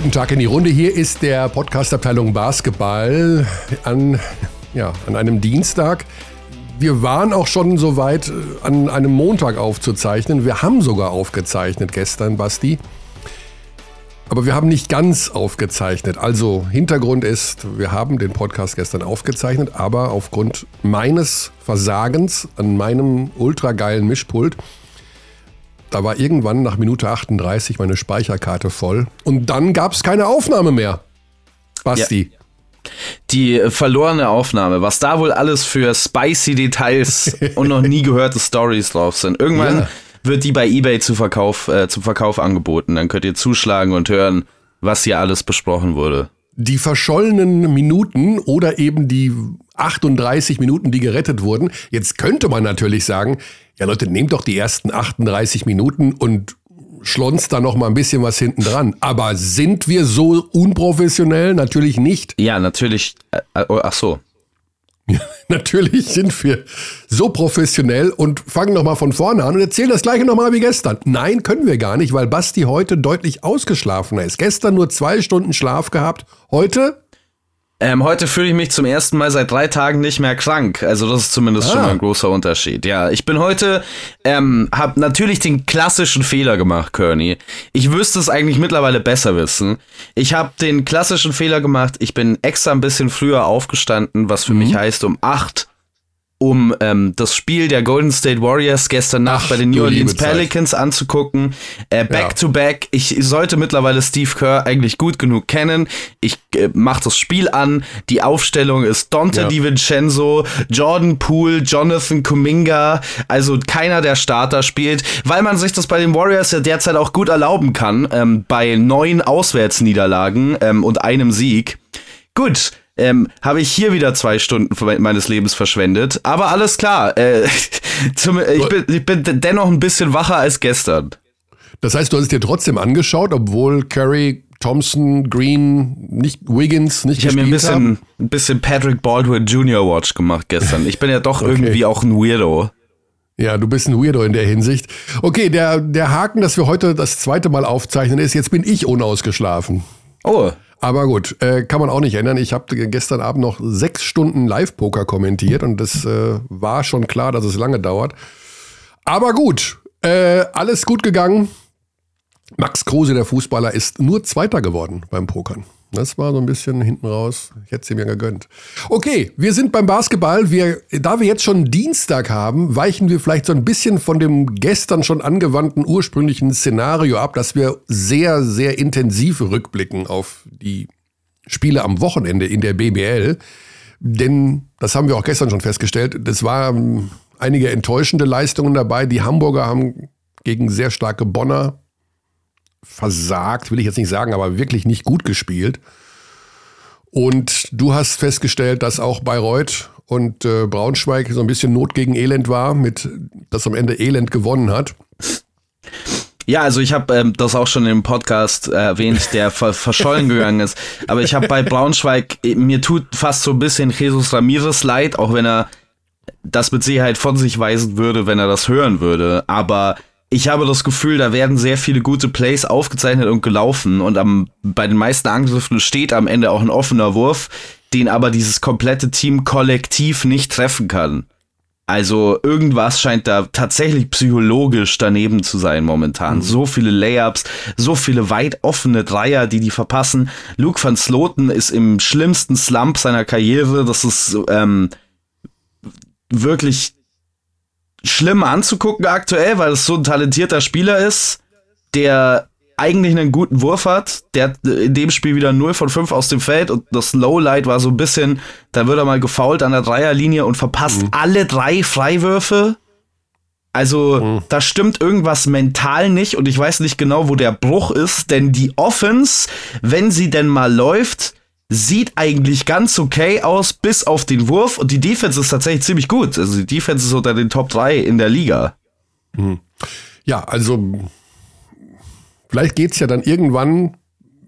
Guten Tag in die Runde. Hier ist der Podcast-Abteilung Basketball an, ja, an einem Dienstag. Wir waren auch schon so weit, äh, an einem Montag aufzuzeichnen. Wir haben sogar aufgezeichnet gestern, Basti. Aber wir haben nicht ganz aufgezeichnet. Also Hintergrund ist, wir haben den Podcast gestern aufgezeichnet, aber aufgrund meines Versagens an meinem ultrageilen Mischpult da war irgendwann nach Minute 38 meine Speicherkarte voll und dann gab es keine Aufnahme mehr. Basti. Ja. Die verlorene Aufnahme, was da wohl alles für spicy Details und noch nie gehörte Stories drauf sind. Irgendwann ja. wird die bei eBay zu Verkauf, äh, zum Verkauf angeboten. Dann könnt ihr zuschlagen und hören, was hier alles besprochen wurde. Die verschollenen Minuten oder eben die 38 Minuten, die gerettet wurden. Jetzt könnte man natürlich sagen, ja Leute, nehmt doch die ersten 38 Minuten und schlonzt da noch mal ein bisschen was hinten dran. Aber sind wir so unprofessionell? Natürlich nicht. Ja, natürlich. Ach so. natürlich sind wir so professionell und fangen noch mal von vorne an und erzählen das gleiche noch mal wie gestern. Nein, können wir gar nicht, weil Basti heute deutlich ausgeschlafener ist. Gestern nur zwei Stunden Schlaf gehabt. Heute ähm, heute fühle ich mich zum ersten Mal seit drei Tagen nicht mehr krank. Also das ist zumindest ah. schon mal ein großer Unterschied. Ja, ich bin heute, ähm, habe natürlich den klassischen Fehler gemacht, Kearney. Ich wüsste es eigentlich mittlerweile besser wissen. Ich habe den klassischen Fehler gemacht. Ich bin extra ein bisschen früher aufgestanden, was für mhm. mich heißt um acht um ähm, das Spiel der Golden State Warriors gestern Nacht Ach, bei den New Orleans Pelicans Zeit. anzugucken. Äh, back ja. to back. Ich sollte mittlerweile Steve Kerr eigentlich gut genug kennen. Ich äh, mache das Spiel an. Die Aufstellung ist Dante ja. DiVincenzo, Jordan Poole, Jonathan Kuminga. Also keiner der Starter spielt, weil man sich das bei den Warriors ja derzeit auch gut erlauben kann. Ähm, bei neun Auswärtsniederlagen ähm, und einem Sieg. Gut, ähm, habe ich hier wieder zwei Stunden meines Lebens verschwendet. Aber alles klar, äh, zum, ich, bin, ich bin dennoch ein bisschen wacher als gestern. Das heißt, du hast es dir trotzdem angeschaut, obwohl Curry, Thompson, Green, nicht Wiggins nicht ich habe mir ein bisschen, ein bisschen Patrick Baldwin Jr. Watch gemacht gestern. Ich bin ja doch okay. irgendwie auch ein Weirdo. Ja, du bist ein Weirdo in der Hinsicht. Okay, der, der Haken, dass wir heute das zweite Mal aufzeichnen, ist, jetzt bin ich unausgeschlafen. Oh. Aber gut, äh, kann man auch nicht ändern. Ich habe gestern Abend noch sechs Stunden Live-Poker kommentiert und das äh, war schon klar, dass es lange dauert. Aber gut, äh, alles gut gegangen. Max Kruse, der Fußballer, ist nur Zweiter geworden beim Pokern. Das war so ein bisschen hinten raus. Ich hätte es ihm ja gegönnt. Okay, wir sind beim Basketball. Wir, da wir jetzt schon Dienstag haben, weichen wir vielleicht so ein bisschen von dem gestern schon angewandten ursprünglichen Szenario ab, dass wir sehr, sehr intensiv rückblicken auf die Spiele am Wochenende in der BBL. Denn, das haben wir auch gestern schon festgestellt, das waren einige enttäuschende Leistungen dabei. Die Hamburger haben gegen sehr starke Bonner versagt, will ich jetzt nicht sagen, aber wirklich nicht gut gespielt. Und du hast festgestellt, dass auch Bayreuth und äh, Braunschweig so ein bisschen Not gegen Elend war, mit das am Ende Elend gewonnen hat. Ja, also ich habe ähm, das auch schon im Podcast äh, erwähnt, der ver verschollen gegangen ist. Aber ich habe bei Braunschweig, mir tut fast so ein bisschen Jesus Ramirez leid, auch wenn er das mit Sicherheit von sich weisen würde, wenn er das hören würde. Aber ich habe das Gefühl, da werden sehr viele gute Plays aufgezeichnet und gelaufen und am, bei den meisten Angriffen steht am Ende auch ein offener Wurf, den aber dieses komplette Team kollektiv nicht treffen kann. Also irgendwas scheint da tatsächlich psychologisch daneben zu sein momentan. Mhm. So viele Layups, so viele weit offene Dreier, die die verpassen. Luke van Sloten ist im schlimmsten Slump seiner Karriere. Das ist ähm, wirklich schlimm anzugucken aktuell, weil es so ein talentierter Spieler ist, der eigentlich einen guten Wurf hat. Der hat in dem Spiel wieder 0 von 5 aus dem Feld und das Lowlight war so ein bisschen, da wird er mal gefault an der Dreierlinie und verpasst mhm. alle drei Freiwürfe. Also, mhm. da stimmt irgendwas mental nicht und ich weiß nicht genau, wo der Bruch ist, denn die Offense, wenn sie denn mal läuft, sieht eigentlich ganz okay aus, bis auf den Wurf. Und die Defense ist tatsächlich ziemlich gut. Also die Defense ist unter den Top 3 in der Liga. Hm. Ja, also vielleicht geht es ja dann irgendwann,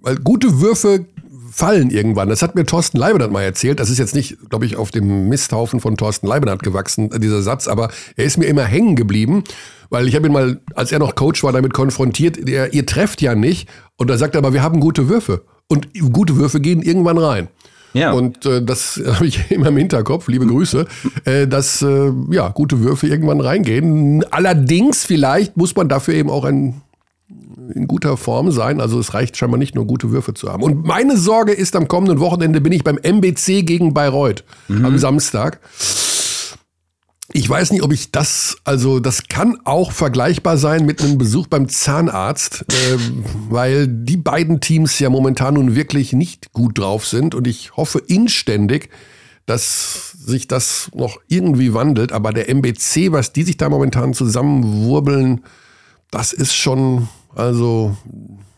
weil gute Würfe fallen irgendwann. Das hat mir Thorsten Leibenhardt mal erzählt. Das ist jetzt nicht, glaube ich, auf dem Misthaufen von Thorsten Leibenhardt gewachsen, dieser Satz, aber er ist mir immer hängen geblieben, weil ich habe ihn mal, als er noch Coach war, damit konfrontiert, ihr, ihr trefft ja nicht. Und da sagt er aber, wir haben gute Würfe. Und gute Würfe gehen irgendwann rein. Ja. Und äh, das habe ich immer im Hinterkopf, liebe Grüße, äh, dass äh, ja, gute Würfe irgendwann reingehen. Allerdings, vielleicht muss man dafür eben auch ein, in guter Form sein. Also es reicht scheinbar nicht nur gute Würfe zu haben. Und meine Sorge ist, am kommenden Wochenende bin ich beim MBC gegen Bayreuth mhm. am Samstag. Ich weiß nicht, ob ich das, also das kann auch vergleichbar sein mit einem Besuch beim Zahnarzt, äh, weil die beiden Teams ja momentan nun wirklich nicht gut drauf sind und ich hoffe inständig, dass sich das noch irgendwie wandelt. Aber der MBC, was die sich da momentan zusammenwurbeln, das ist schon, also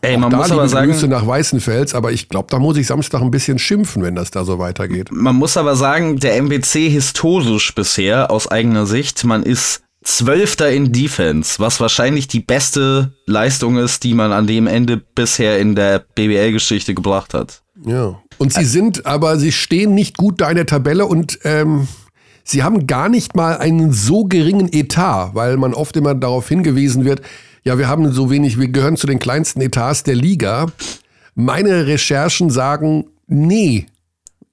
Ey, man muss aber sagen, Grüße nach Weißenfels, aber ich glaube, da muss ich Samstag ein bisschen schimpfen, wenn das da so weitergeht. Man muss aber sagen, der MBC historisch bisher aus eigener Sicht, man ist Zwölfter in Defense, was wahrscheinlich die beste Leistung ist, die man an dem Ende bisher in der BBL-Geschichte gebracht hat. Ja. Und sie sind, aber sie stehen nicht gut da in der Tabelle und ähm, sie haben gar nicht mal einen so geringen Etat, weil man oft immer darauf hingewiesen wird, ja, wir haben so wenig, wir gehören zu den kleinsten Etats der Liga. Meine Recherchen sagen, nee,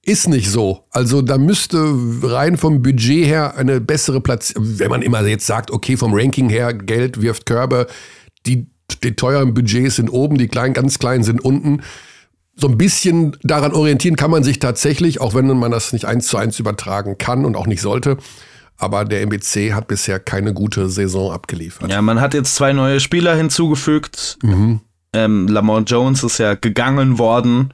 ist nicht so. Also da müsste rein vom Budget her eine bessere Platz, wenn man immer jetzt sagt, okay, vom Ranking her, Geld wirft Körbe, die, die teuren Budgets sind oben, die kleinen, ganz kleinen sind unten. So ein bisschen daran orientieren kann man sich tatsächlich, auch wenn man das nicht eins zu eins übertragen kann und auch nicht sollte. Aber der MBC hat bisher keine gute Saison abgeliefert. Ja, man hat jetzt zwei neue Spieler hinzugefügt. Mhm. Ähm, Lamont Jones ist ja gegangen worden,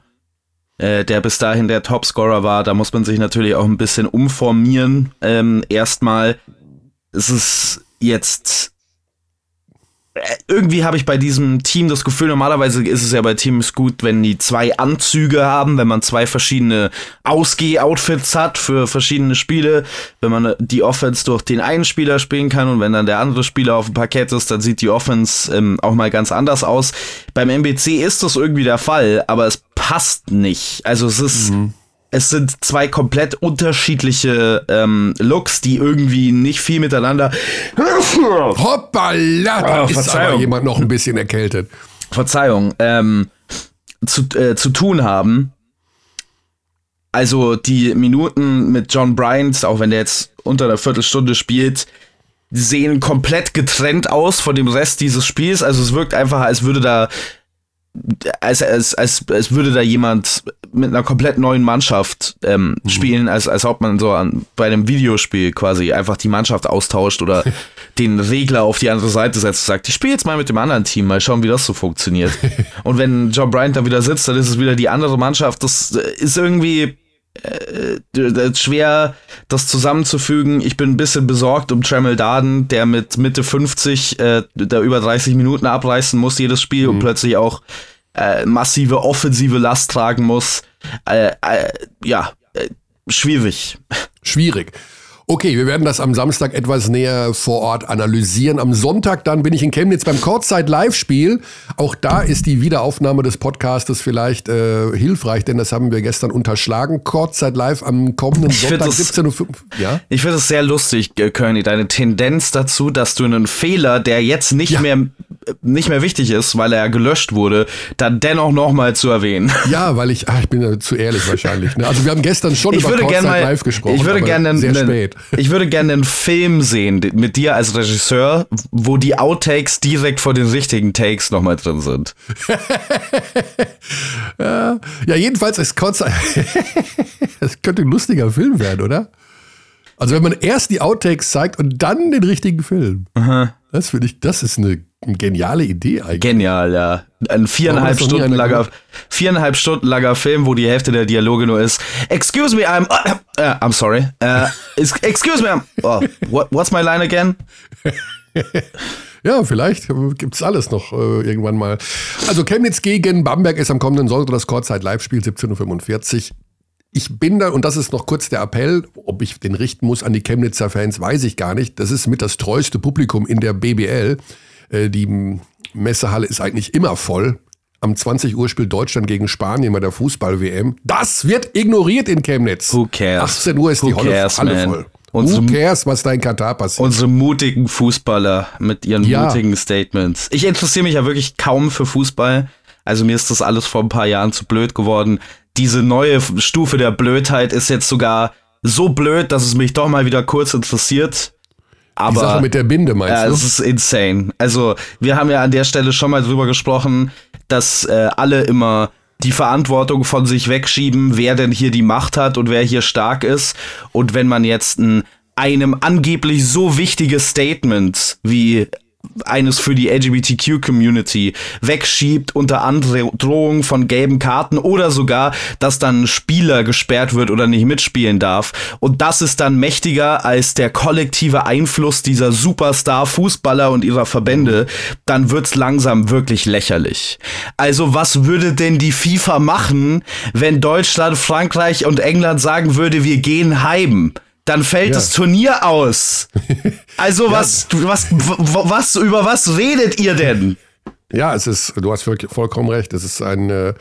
äh, der bis dahin der Topscorer war. Da muss man sich natürlich auch ein bisschen umformieren. Ähm, erstmal, es ist jetzt irgendwie habe ich bei diesem Team das Gefühl, normalerweise ist es ja bei Teams gut, wenn die zwei Anzüge haben, wenn man zwei verschiedene Ausgeh-Outfits hat für verschiedene Spiele, wenn man die Offense durch den einen Spieler spielen kann und wenn dann der andere Spieler auf dem Parkett ist, dann sieht die Offense ähm, auch mal ganz anders aus. Beim MBC ist das irgendwie der Fall, aber es passt nicht. Also es ist mhm es sind zwei komplett unterschiedliche ähm, Looks, die irgendwie nicht viel miteinander. Hoppala, da oh, ist aber jemand noch ein bisschen erkältet. Verzeihung, ähm, zu, äh, zu tun haben. Also die Minuten mit John Bryant, auch wenn der jetzt unter einer Viertelstunde spielt, sehen komplett getrennt aus von dem Rest dieses Spiels. Also es wirkt einfach, als würde da als, als, als, als würde da jemand mit einer komplett neuen Mannschaft ähm, mhm. spielen, als, als ob man so an, bei einem Videospiel quasi einfach die Mannschaft austauscht oder den Regler auf die andere Seite setzt und sagt, ich spiele jetzt mal mit dem anderen Team, mal schauen, wie das so funktioniert. und wenn John Bryant da wieder sitzt, dann ist es wieder die andere Mannschaft. Das ist irgendwie äh, schwer, das zusammenzufügen. Ich bin ein bisschen besorgt um Tremel Darden, der mit Mitte 50 äh, da über 30 Minuten abreißen muss, jedes Spiel mhm. und plötzlich auch äh, massive offensive Last tragen muss. Äh, äh, ja, äh, schwierig. Schwierig. Okay, wir werden das am Samstag etwas näher vor Ort analysieren. Am Sonntag dann bin ich in Chemnitz beim Kurzzeit-Live-Spiel. Auch da ist die Wiederaufnahme des Podcastes vielleicht äh, hilfreich, denn das haben wir gestern unterschlagen. Kurzzeit-Live am kommenden Sonntag 17.05 Uhr. Ja? Ich finde es sehr lustig, Körny, deine Tendenz dazu, dass du einen Fehler, der jetzt nicht ja. mehr nicht mehr wichtig ist, weil er gelöscht wurde, dann dennoch nochmal zu erwähnen. Ja, weil ich, ach, ich bin ja zu ehrlich wahrscheinlich. Ne? Also wir haben gestern schon ich über Kurzzeit Live gesprochen. Ich würde gerne sehr spät. Ich würde gerne einen Film sehen mit dir als Regisseur, wo die Outtakes direkt vor den richtigen Takes nochmal drin sind. ja, jedenfalls ist Kurzzeit. das könnte ein lustiger Film werden, oder? Also wenn man erst die Outtakes zeigt und dann den richtigen Film. Aha. Das finde ich, das ist eine geniale Idee eigentlich. Genial, ja. Ein viereinhalb Stunden langer, viereinhalb Stunden langer Film, wo die Hälfte der Dialoge nur ist. Excuse me, I'm, uh, uh, I'm sorry. Uh, excuse me, I'm, oh, what, what's my line again? Ja, vielleicht gibt es alles noch äh, irgendwann mal. Also Chemnitz gegen Bamberg ist am kommenden Sonntag das Kurzzeit-Live-Spiel 17.45 Uhr. Ich bin da, und das ist noch kurz der Appell, ob ich den richten muss an die Chemnitzer Fans, weiß ich gar nicht. Das ist mit das treueste Publikum in der BBL. Äh, die Messehalle ist eigentlich immer voll. am 20 Uhr spielt Deutschland gegen Spanien bei der Fußball-WM. Das wird ignoriert in Chemnitz. Who cares? 18 Uhr ist Who die Halle, cares, Halle man? voll. Unsere- Who cares, was da in Katar passiert? Unsere mutigen Fußballer mit ihren Ja. mutigen Statements. Ich interessiere mich ja wirklich kaum für Fußball. Also mir ist das alles vor ein paar Jahren zu blöd geworden. Diese neue Stufe der Blödheit ist jetzt sogar so blöd, dass es mich doch mal wieder kurz interessiert. Die Aber Sache mit der Binde, meinst ja, du? es ist insane. Also, wir haben ja an der Stelle schon mal drüber gesprochen, dass äh, alle immer die Verantwortung von sich wegschieben, wer denn hier die Macht hat und wer hier stark ist. Und wenn man jetzt ein, einem angeblich so wichtiges Statement wie eines für die LGBTQ-Community wegschiebt unter Androhung von gelben Karten oder sogar, dass dann ein Spieler gesperrt wird oder nicht mitspielen darf. Und das ist dann mächtiger als der kollektive Einfluss dieser Superstar-Fußballer und ihrer Verbände, dann wird's langsam wirklich lächerlich. Also was würde denn die FIFA machen, wenn Deutschland, Frankreich und England sagen würde, wir gehen heim? Dann fällt Ja. das Turnier aus. Also was, was, w- was, über was redet ihr denn? Ja, es ist, du hast vollkommen recht. Es ist ein, äh,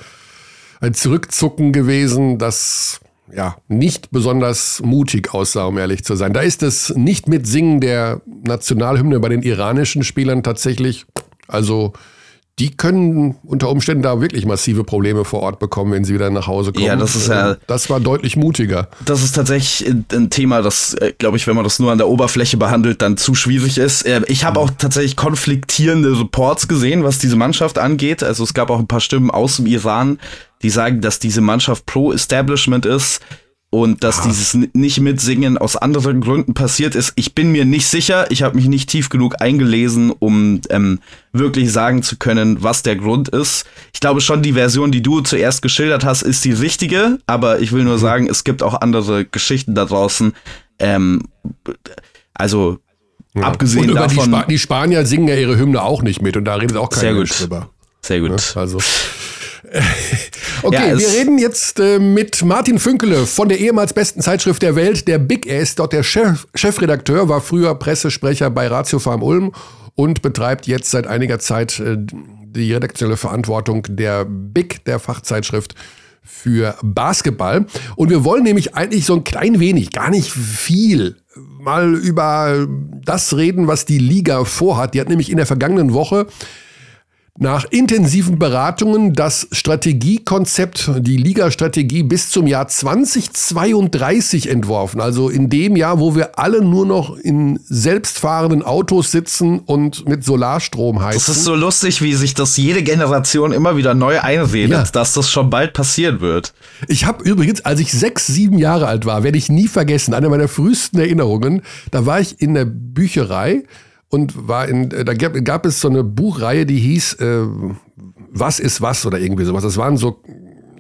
ein Zurückzucken gewesen, das ja nicht besonders mutig aussah, um ehrlich zu sein. Da ist es nicht mit Singen der Nationalhymne bei den iranischen Spielern tatsächlich. Also die können unter Umständen da wirklich massive Probleme vor Ort bekommen, wenn sie wieder nach Hause kommen. Ja, das ist ja- Äh, Das war deutlich mutiger. Das ist tatsächlich ein- Thema, das, glaube ich, wenn man das nur an der Oberfläche behandelt, dann zu schwierig ist. Äh, Ich habe auch tatsächlich konfliktierende Reports gesehen, was diese Mannschaft angeht. Also es gab auch ein paar Stimmen aus dem Iran, die sagen, dass diese Mannschaft pro Establishment ist und dass dieses n- nicht mitsingen aus anderen Gründen passiert ist. Ich bin mir nicht sicher. Ich habe mich nicht tief genug eingelesen, um ähm, wirklich sagen zu können, was der Grund ist. Ich glaube schon, die Version, die du zuerst geschildert hast, ist die richtige. Aber ich will nur sagen, es gibt auch andere Geschichten da draußen. Ähm, also abgesehen und über die, davon. Spa die Spanier singen ja ihre Hymne auch nicht mit und da redet auch kein Sehr Mensch gut. drüber. Sehr gut. Also. Okay, Ja, wir reden jetzt äh, mit Martin Fünkele von der ehemals besten Zeitschrift der Welt, der Big. Ist dort der Chef, Chefredakteur, war früher Pressesprecher bei Ratio Farm Ulm und betreibt jetzt seit einiger Zeit äh, die redaktionelle Verantwortung der Big, der Fachzeitschrift für Basketball. Und wir wollen nämlich eigentlich so ein klein wenig, gar nicht viel, mal über das reden, was die Liga vorhat. Die hat nämlich in der vergangenen Woche nach intensiven Beratungen das Strategiekonzept, die Liga-Strategie bis zum Jahr 2032 entworfen. Also in dem Jahr, wo wir alle nur noch in selbstfahrenden Autos sitzen und mit Solarstrom heizen. Das ist so lustig, wie sich das jede Generation immer wieder neu einredet, Ja. dass das schon bald passieren wird. Ich habe übrigens, als ich sechs, sieben Jahre alt war, werde ich nie vergessen, eine meiner frühesten Erinnerungen, da war ich in der Bücherei und war in, äh, da gab, gab es so eine Buchreihe, die hieß äh, Was ist was oder irgendwie sowas. Das waren so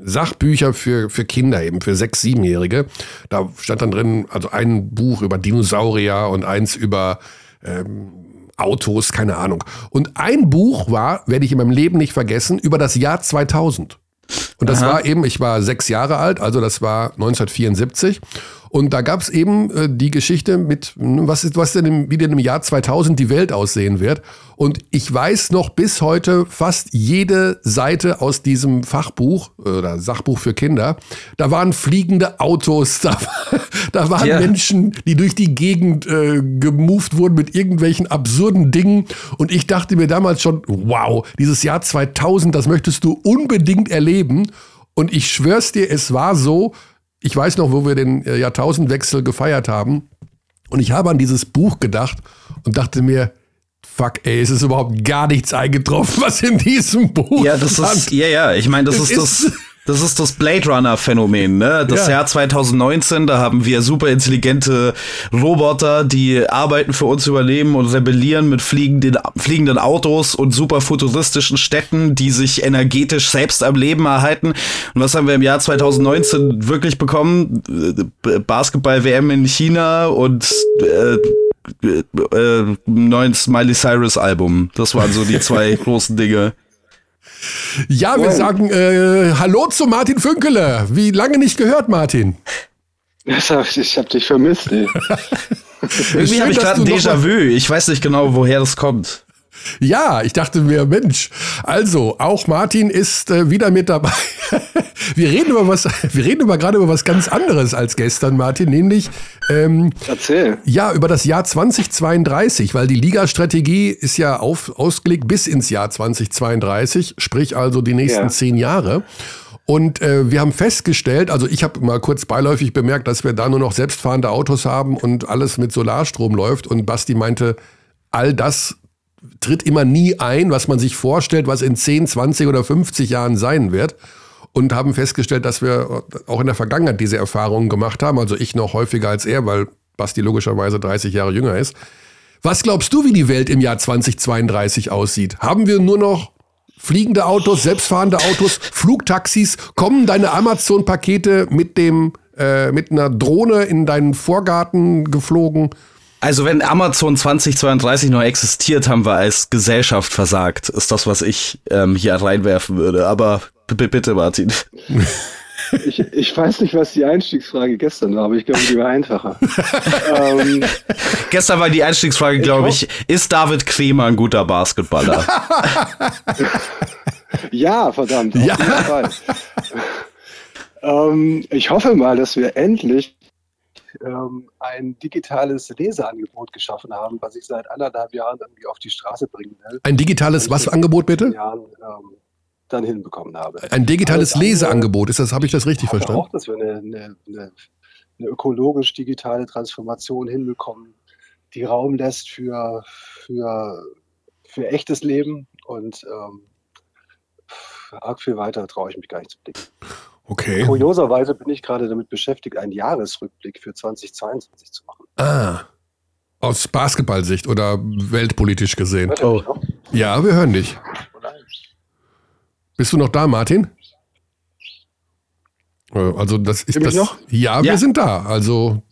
Sachbücher für, für Kinder eben, für sechs, siebenjährige. Da stand dann drin, also ein Buch über Dinosaurier und eins über Autos, keine Ahnung. Und ein Buch war, werde ich in meinem Leben nicht vergessen, über das Jahr 2000. Und das Aha. war eben, ich war sechs Jahre alt, also das war 1974. Und da gab es eben äh, die Geschichte mit, hm, was ist, was denn im, wie denn im Jahr 2000 die Welt aussehen wird. Und ich weiß noch bis heute fast jede Seite aus diesem Fachbuch äh, oder Sachbuch für Kinder. Da waren fliegende Autos, da, da waren Ja. Menschen, die durch die Gegend äh, gemoved wurden mit irgendwelchen absurden Dingen. Und ich dachte mir damals schon, wow, dieses Jahr 2000, das möchtest du unbedingt erleben. Und ich schwör's dir, es war so, ich weiß noch, wo wir den äh, Jahrtausendwechsel gefeiert haben. Und ich habe an dieses Buch gedacht und dachte mir, fuck, ey, es ist überhaupt gar nichts eingetroffen, was in diesem Buch Ja, das stand. ist, ja, ja, ich meine, das Es ist das, ist- das ist das Blade Runner Phänomen, ne? Das Ja. Jahr 2019, da haben wir super intelligente Roboter, die arbeiten für uns überleben und rebellieren mit fliegenden, fliegenden Autos und super futuristischen Städten, die sich energetisch selbst am Leben erhalten. Und was haben wir im Jahr 2019 wirklich bekommen? Äh, Basketball-WM in China und äh, äh, neuen Smiley Cyrus Album. Das waren so die zwei großen Dinge. Ja, wir sagen äh, Hallo zu Martin Fünkele. Wie lange nicht gehört, Martin? Ich hab dich vermisst, ey. Irgendwie habe ich gerade ein Déjà-vu. Ich weiß nicht genau, woher das kommt. Ja, ich dachte mir, Mensch, also auch Martin ist äh, wieder mit dabei. wir reden über was, wir reden aber gerade über was ganz anderes als gestern, Martin, nämlich ähm, Erzähl. Ja, über das Jahr 2032, weil die Liga-Strategie ist ja auf, ausgelegt bis ins Jahr 2032, sprich also die nächsten ja. zehn Jahre. Und äh, wir haben festgestellt, also ich habe mal kurz beiläufig bemerkt, dass wir da nur noch selbstfahrende Autos haben und alles mit Solarstrom läuft. Und Basti meinte, all das tritt immer nie ein, was man sich vorstellt, was in 10, 20 oder 50 Jahren sein wird. Und haben festgestellt, dass wir auch in der Vergangenheit diese Erfahrungen gemacht haben. Also ich noch häufiger als er, weil Basti logischerweise 30 Jahre jünger ist. Was glaubst du, wie die Welt im Jahr 2032 aussieht? Haben wir nur noch fliegende Autos, selbstfahrende Autos, Flugtaxis? Kommen deine Amazon-Pakete mit äh, mit einer Drohne in deinen Vorgarten geflogen? Also wenn Amazon 2032 noch existiert, haben wir als Gesellschaft versagt. Ist das, was ich ähm, hier reinwerfen würde. Aber bitte, Martin. Ich, ich weiß nicht, was die Einstiegsfrage gestern war, aber ich glaube, die war einfacher. ähm, gestern war die Einstiegsfrage, glaube ich, ich, ist David Kremer ein guter Basketballer? ja, verdammt, auf ja. jeden Fall. ähm, ich hoffe mal, dass wir endlich ähm, ein digitales Leseangebot geschaffen haben, was ich seit anderthalb Jahren irgendwie auf die Straße bringen will. Ein digitales was Angebot bitte? Jahren, ähm, dann hinbekommen habe. Ein digitales also, Leseangebot, ist das, habe ich das richtig verstanden? Auch, dass wir eine, eine, eine, eine ökologisch-digitale Transformation hinbekommen, die Raum lässt für, für, für echtes Leben und ähm, arg viel weiter traue ich mich gar nicht zu blicken. Okay. Kurioserweise bin ich gerade damit beschäftigt, einen Jahresrückblick für 2022 zu machen. Ah. Aus Basketballsicht oder weltpolitisch gesehen? Oh. Ja, wir hören dich. Bist du noch da, Martin? Äh, also das ist das. Noch? Ja, ja, wir sind da. Also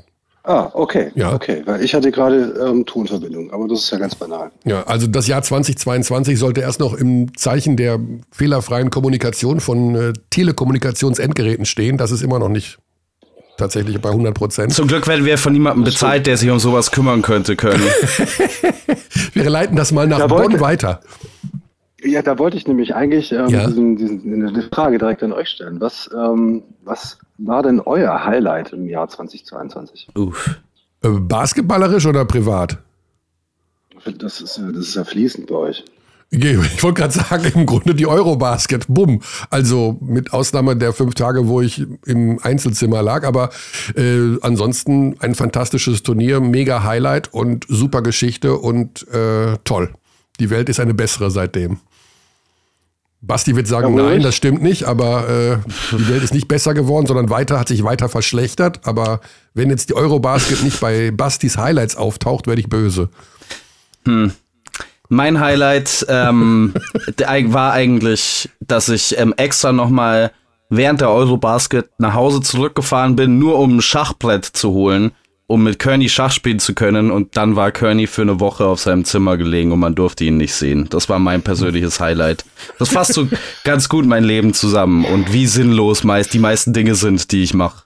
Ah, okay. Ja. Okay, weil ich hatte gerade ähm, Tonverbindung, aber das ist ja ganz banal. Ja, also das Jahr 2022 sollte erst noch im Zeichen der fehlerfreien Kommunikation von äh, Telekommunikationsendgeräten stehen. Das ist immer noch nicht tatsächlich bei 100 Prozent. Zum Glück werden wir von niemandem bezahlt, der sich um sowas kümmern könnte können. wir leiten das mal nach Bonn weiter. Ja, da wollte ich nämlich eigentlich ähm, ja. diesen, diesen, eine Frage direkt an euch stellen. Was, ähm, was war denn euer Highlight im Jahr 2022? Uff. Äh, basketballerisch oder privat? Das ist, das ist ja fließend bei euch. Ich wollte gerade sagen, im Grunde die Eurobasket, bumm. Also mit Ausnahme der fünf Tage, wo ich im Einzelzimmer lag. Aber äh, ansonsten ein fantastisches Turnier, mega Highlight und super Geschichte und äh, toll. Die Welt ist eine bessere seitdem. Basti wird sagen, ja, nein, das stimmt nicht, aber äh, die Welt ist nicht besser geworden, sondern weiter hat sich weiter verschlechtert. Aber wenn jetzt die Eurobasket nicht bei Bastis Highlights auftaucht, werde ich böse. Hm. Mein Highlight ähm, war eigentlich, dass ich ähm, extra nochmal während der Eurobasket nach Hause zurückgefahren bin, nur um ein Schachbrett zu holen um mit Kearney Schach spielen zu können. Und dann war Kearney für eine Woche auf seinem Zimmer gelegen und man durfte ihn nicht sehen. Das war mein persönliches Highlight. Das fasst so ganz gut mein Leben zusammen und wie sinnlos meist die meisten Dinge sind, die ich mache.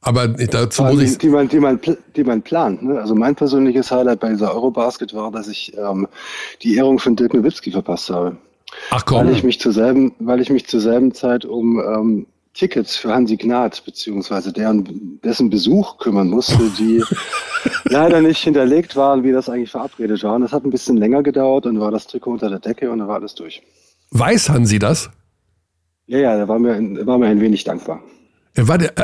Aber dazu muss ich. Die man, die man, die man plant. Ne? Also mein persönliches Highlight bei dieser Eurobasket war, dass ich ähm, die Ehrung von Dirk Nowitzki verpasst habe. Ach komm. Weil ich mich zur selben, weil ich mich zur selben Zeit um ähm, Tickets für Hansi Gnad beziehungsweise deren, dessen Besuch kümmern musste, die leider nicht hinterlegt waren, wie das eigentlich verabredet war. Und das hat ein bisschen länger gedauert und war das Trikot unter der Decke und dann war alles durch. Weiß Hansi das? Ja, ja, da war mir, war mir ein wenig dankbar.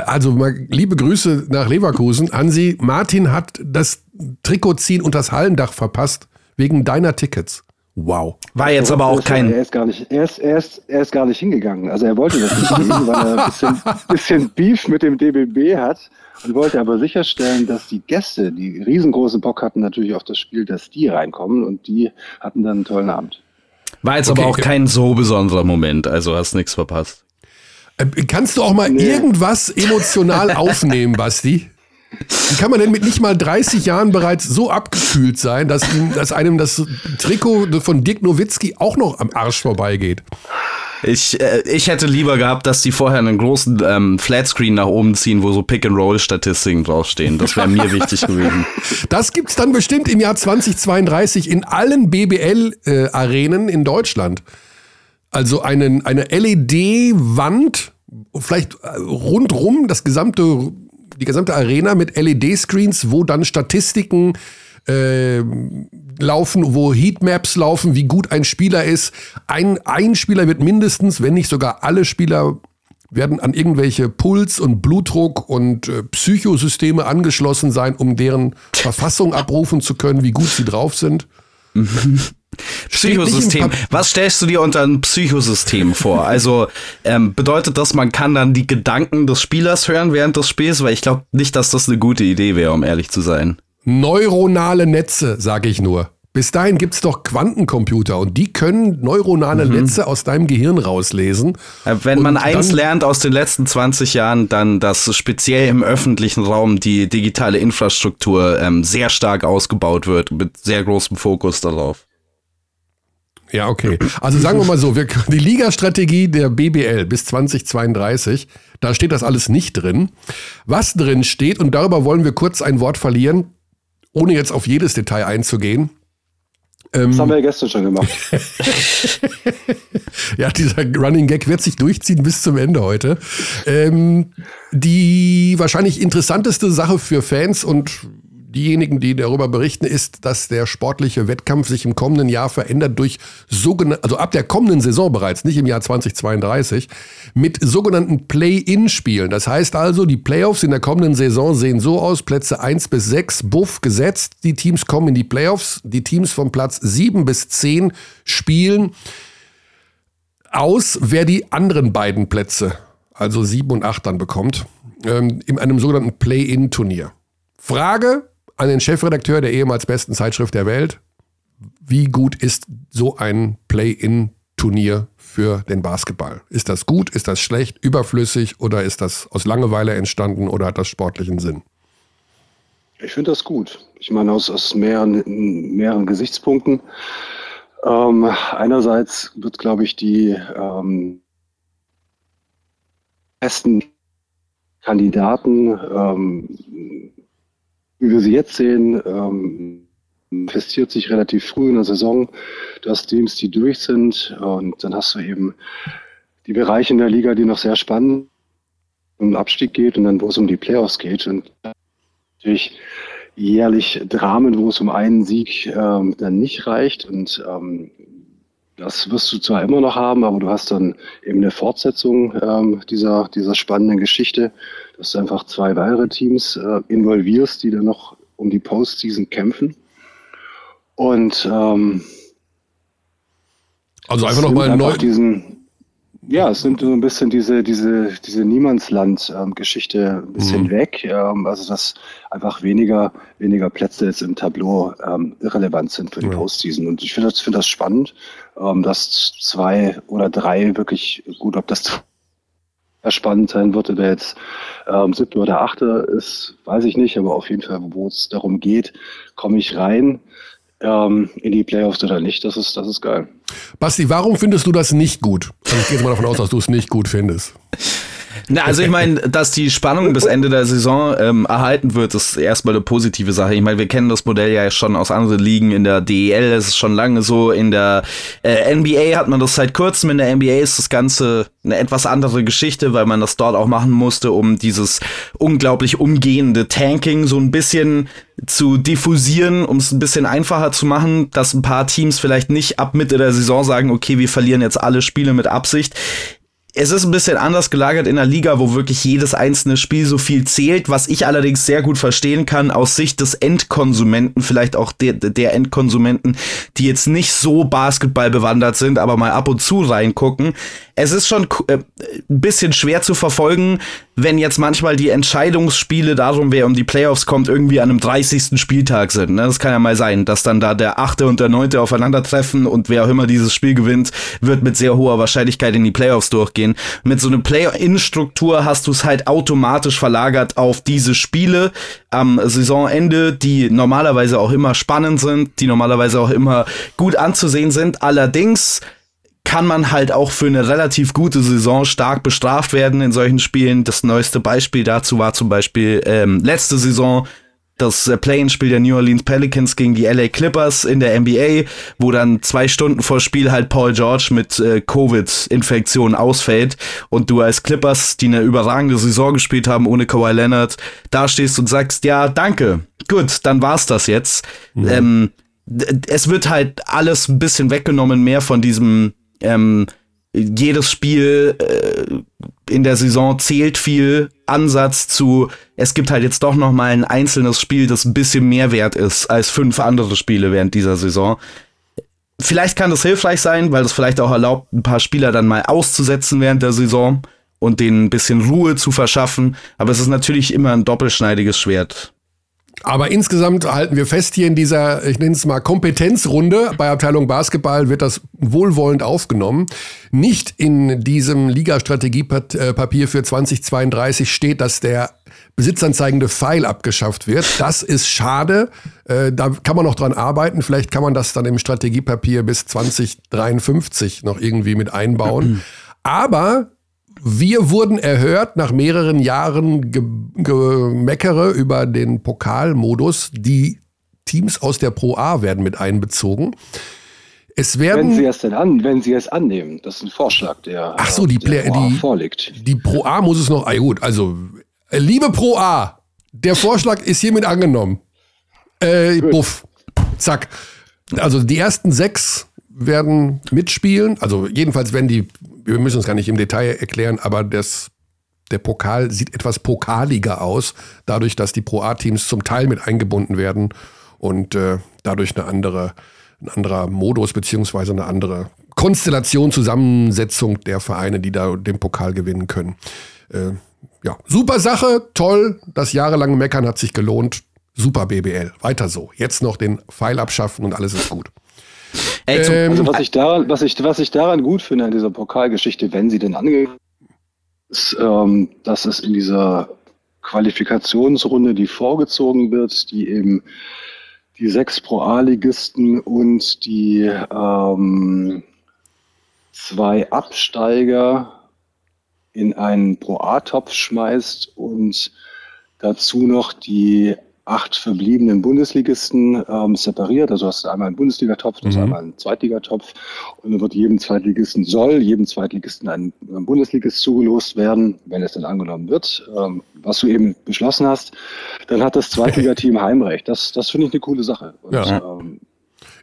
Also liebe Grüße nach Leverkusen. Hansi, Martin hat das Trikotziehen unter das Hallendach verpasst wegen deiner Tickets. Wow. War jetzt aber auch kein. Er ist gar nicht, er ist, er ist, er ist gar nicht hingegangen. Also er wollte das nicht gehen, weil er ein bisschen, bisschen Beef mit dem DBB hat und wollte aber sicherstellen, dass die Gäste, die riesengroßen Bock hatten natürlich auf das Spiel, dass die reinkommen und die hatten dann einen tollen Abend. War jetzt okay, aber auch kein so besonderer Moment, also hast nichts verpasst. Äh, kannst du auch mal nee. irgendwas emotional aufnehmen, Basti? Wie kann man denn mit nicht mal 30 Jahren bereits so abgekühlt sein, dass, ihm, dass einem das Trikot von Dirk Nowitzki auch noch am Arsch vorbeigeht? Ich, äh, ich hätte lieber gehabt, dass die vorher einen großen ähm, Flatscreen nach oben ziehen, wo so Pick-and-Roll-Statistiken draufstehen. Das wäre mir wichtig gewesen. Das gibt's dann bestimmt im Jahr 2032 in allen BBL-Arenen in Deutschland. Also einen, eine LED-Wand, vielleicht äh, rundrum das gesamte, die gesamte Arena mit LED-Screens, wo dann Statistiken äh, laufen, wo Heatmaps laufen, wie gut ein Spieler ist. Ein, ein Spieler wird mindestens, wenn nicht sogar alle Spieler werden an irgendwelche Puls- und Blutdruck- und äh, Psychosysteme angeschlossen sein, um deren Verfassung abrufen zu können, wie gut sie drauf sind. Psychosystem. Was stellst du dir unter ein Psychosystem vor? Also ähm, bedeutet das, man kann dann die Gedanken des Spielers hören während des Spiels? Weil ich glaube nicht, dass das eine gute Idee wäre, um ehrlich zu sein. Neuronale Netze, sage ich nur. Bis dahin gibt es doch Quantencomputer und die können neuronale mhm. Netze aus deinem Gehirn rauslesen. Äh, wenn man eins lernt aus den letzten 20 Jahren, dann, dass speziell im öffentlichen Raum die digitale Infrastruktur ähm, sehr stark ausgebaut wird, mit sehr großem Fokus darauf. Ja, okay. Also sagen wir mal so, wir, die Ligastrategie der BBL bis 2032, da steht das alles nicht drin. Was drin steht, und darüber wollen wir kurz ein Wort verlieren, ohne jetzt auf jedes Detail einzugehen. Ähm, das haben wir ja gestern schon gemacht. ja, dieser Running Gag wird sich durchziehen bis zum Ende heute. Ähm, die wahrscheinlich interessanteste Sache für Fans und diejenigen, die darüber berichten, ist, dass der sportliche Wettkampf sich im kommenden Jahr verändert durch sogenannte, also ab der kommenden Saison bereits, nicht im Jahr 2032, mit sogenannten Play-In-Spielen. Das heißt also, die Playoffs in der kommenden Saison sehen so aus, Plätze 1 bis 6, buff gesetzt, die Teams kommen in die Playoffs, die Teams von Platz 7 bis 10 spielen aus, wer die anderen beiden Plätze, also 7 und 8 dann bekommt, ähm, in einem sogenannten Play-In-Turnier. Frage, an den Chefredakteur der ehemals besten Zeitschrift der Welt. Wie gut ist so ein Play-in-Turnier für den Basketball? Ist das gut? Ist das schlecht? Überflüssig? Oder ist das aus Langeweile entstanden? Oder hat das sportlichen Sinn? Ich finde das gut. Ich meine, aus, aus mehreren, mehreren Gesichtspunkten. Ähm, einerseits wird, glaube ich, die ähm, besten Kandidaten ähm, wie wir sie jetzt sehen, ähm, festiert sich relativ früh in der Saison. Du hast Teams, die durch sind und dann hast du eben die Bereiche in der Liga, die noch sehr spannend um Abstieg geht und dann, wo es um die Playoffs geht und natürlich jährlich Dramen, wo es um einen Sieg ähm, dann nicht reicht und ähm, das wirst du zwar immer noch haben, aber du hast dann eben eine Fortsetzung ähm, dieser, dieser spannenden Geschichte, dass du einfach zwei weitere Teams äh, involvierst, die dann noch um die Postseason kämpfen. Und ähm, also einfach nochmal neu diesen ja, es nimmt so ein bisschen diese, diese, diese Niemandsland-Geschichte ein bisschen mhm. weg. Ähm, also, dass einfach weniger, weniger Plätze jetzt im Tableau ähm, irrelevant sind für die ja. Postseason. Und ich finde das, finde das spannend, ähm, dass zwei oder drei wirklich gut, ob das spannend sein wird, wer jetzt ähm, siebte oder achte ist, weiß ich nicht, aber auf jeden Fall, wo es darum geht, komme ich rein ähm, in die Playoffs oder nicht, das ist, das ist geil. Basti, warum findest du das nicht gut? Also ich gehe jetzt mal davon aus, dass du es nicht gut findest. Na, also ich meine, dass die Spannung bis Ende der Saison ähm, erhalten wird, ist erstmal eine positive Sache. Ich meine, wir kennen das Modell ja schon aus anderen Ligen. In der DEL ist es schon lange so. In der äh, NBA hat man das seit kurzem. In der NBA ist das Ganze eine etwas andere Geschichte, weil man das dort auch machen musste, um dieses unglaublich umgehende Tanking so ein bisschen zu diffusieren, um es ein bisschen einfacher zu machen, dass ein paar Teams vielleicht nicht ab Mitte der Saison sagen, okay, wir verlieren jetzt alle Spiele mit Absicht es ist ein bisschen anders gelagert in der Liga, wo wirklich jedes einzelne Spiel so viel zählt, was ich allerdings sehr gut verstehen kann aus Sicht des Endkonsumenten, vielleicht auch der, der Endkonsumenten, die jetzt nicht so Basketball bewandert sind, aber mal ab und zu reingucken. Es ist schon äh, ein bisschen schwer zu verfolgen, wenn jetzt manchmal die Entscheidungsspiele darum, wer um die Playoffs kommt, irgendwie an einem 30. Spieltag sind. Ne? Das kann ja mal sein, dass dann da der achte und der neunte aufeinandertreffen und wer auch immer dieses Spiel gewinnt, wird mit sehr hoher Wahrscheinlichkeit in die Playoffs durchgehen. Mit so einer Play-in-Struktur hast du es halt automatisch verlagert auf diese Spiele am Saisonende, die normalerweise auch immer spannend sind, die normalerweise auch immer gut anzusehen sind. Allerdings kann man halt auch für eine relativ gute Saison stark bestraft werden in solchen Spielen. Das neueste Beispiel dazu war zum Beispiel ähm, letzte Saison das äh, Play-in-Spiel der New Orleans Pelicans gegen die LA Clippers in der NBA, wo dann zwei Stunden vor Spiel halt Paul George mit äh, Covid-Infektion ausfällt und du als Clippers, die eine überragende Saison gespielt haben ohne Kawhi Leonard, da stehst und sagst, ja, danke, gut, dann war's das jetzt. Mhm. Ähm, es wird halt alles ein bisschen weggenommen, mehr von diesem ähm, jedes Spiel äh, in der Saison zählt viel Ansatz zu, es gibt halt jetzt doch noch mal ein einzelnes Spiel, das ein bisschen mehr wert ist als fünf andere Spiele während dieser Saison. Vielleicht kann das hilfreich sein, weil das vielleicht auch erlaubt, ein paar Spieler dann mal auszusetzen während der Saison und denen ein bisschen Ruhe zu verschaffen. Aber es ist natürlich immer ein doppelschneidiges Schwert. Aber insgesamt halten wir fest hier in dieser, ich nenne es mal Kompetenzrunde bei Abteilung Basketball wird das wohlwollend aufgenommen. Nicht in diesem Liga-Strategiepapier für 2032 steht, dass der besitzanzeigende Pfeil abgeschafft wird. Das ist schade. Äh, da kann man noch dran arbeiten. Vielleicht kann man das dann im Strategiepapier bis 2053 noch irgendwie mit einbauen. Aber wir wurden erhört nach mehreren Jahren Gemeckere über den Pokalmodus. Die Teams aus der Pro A werden mit einbezogen. Es werden, wenn Sie es denn an, wenn Sie es annehmen, das ist ein Vorschlag, der, Ach so, die, der Pro die, vorliegt. Die Pro A muss es noch. Ah, gut, also äh, liebe Pro A, der Vorschlag ist hiermit angenommen. Äh, buff, zack. Also die ersten sechs werden mitspielen. Also jedenfalls werden die wir müssen es gar nicht im Detail erklären, aber das, der Pokal sieht etwas pokaliger aus, dadurch, dass die Pro A-Teams zum Teil mit eingebunden werden und äh, dadurch eine andere, ein anderer Modus beziehungsweise eine andere Konstellation, Zusammensetzung der Vereine, die da den Pokal gewinnen können. Äh, ja, super Sache, toll. Das jahrelange Meckern hat sich gelohnt. Super BBL. Weiter so. Jetzt noch den Pfeil abschaffen und alles ist gut. Ey, zum, ähm, also was ich, daran, was, ich, was ich daran gut finde an dieser Pokalgeschichte, wenn sie denn angeht, ist, ähm, dass es in dieser Qualifikationsrunde, die vorgezogen wird, die eben die sechs Pro A-Ligisten und die ähm, zwei Absteiger in einen Pro A-Topf schmeißt und dazu noch die acht verbliebenen Bundesligisten ähm, separiert. Also hast du einmal einen Bundesligatopf, du hast mhm. einmal einen Zweitligatopf und dann wird jedem Zweitligisten soll jedem Zweitligisten ein, ein Bundesligist zugelost werden, wenn es dann angenommen wird, ähm, was du eben beschlossen hast. Dann hat das Zweitligateam Heimrecht. Das, das finde ich eine coole Sache. Und, ja. ähm,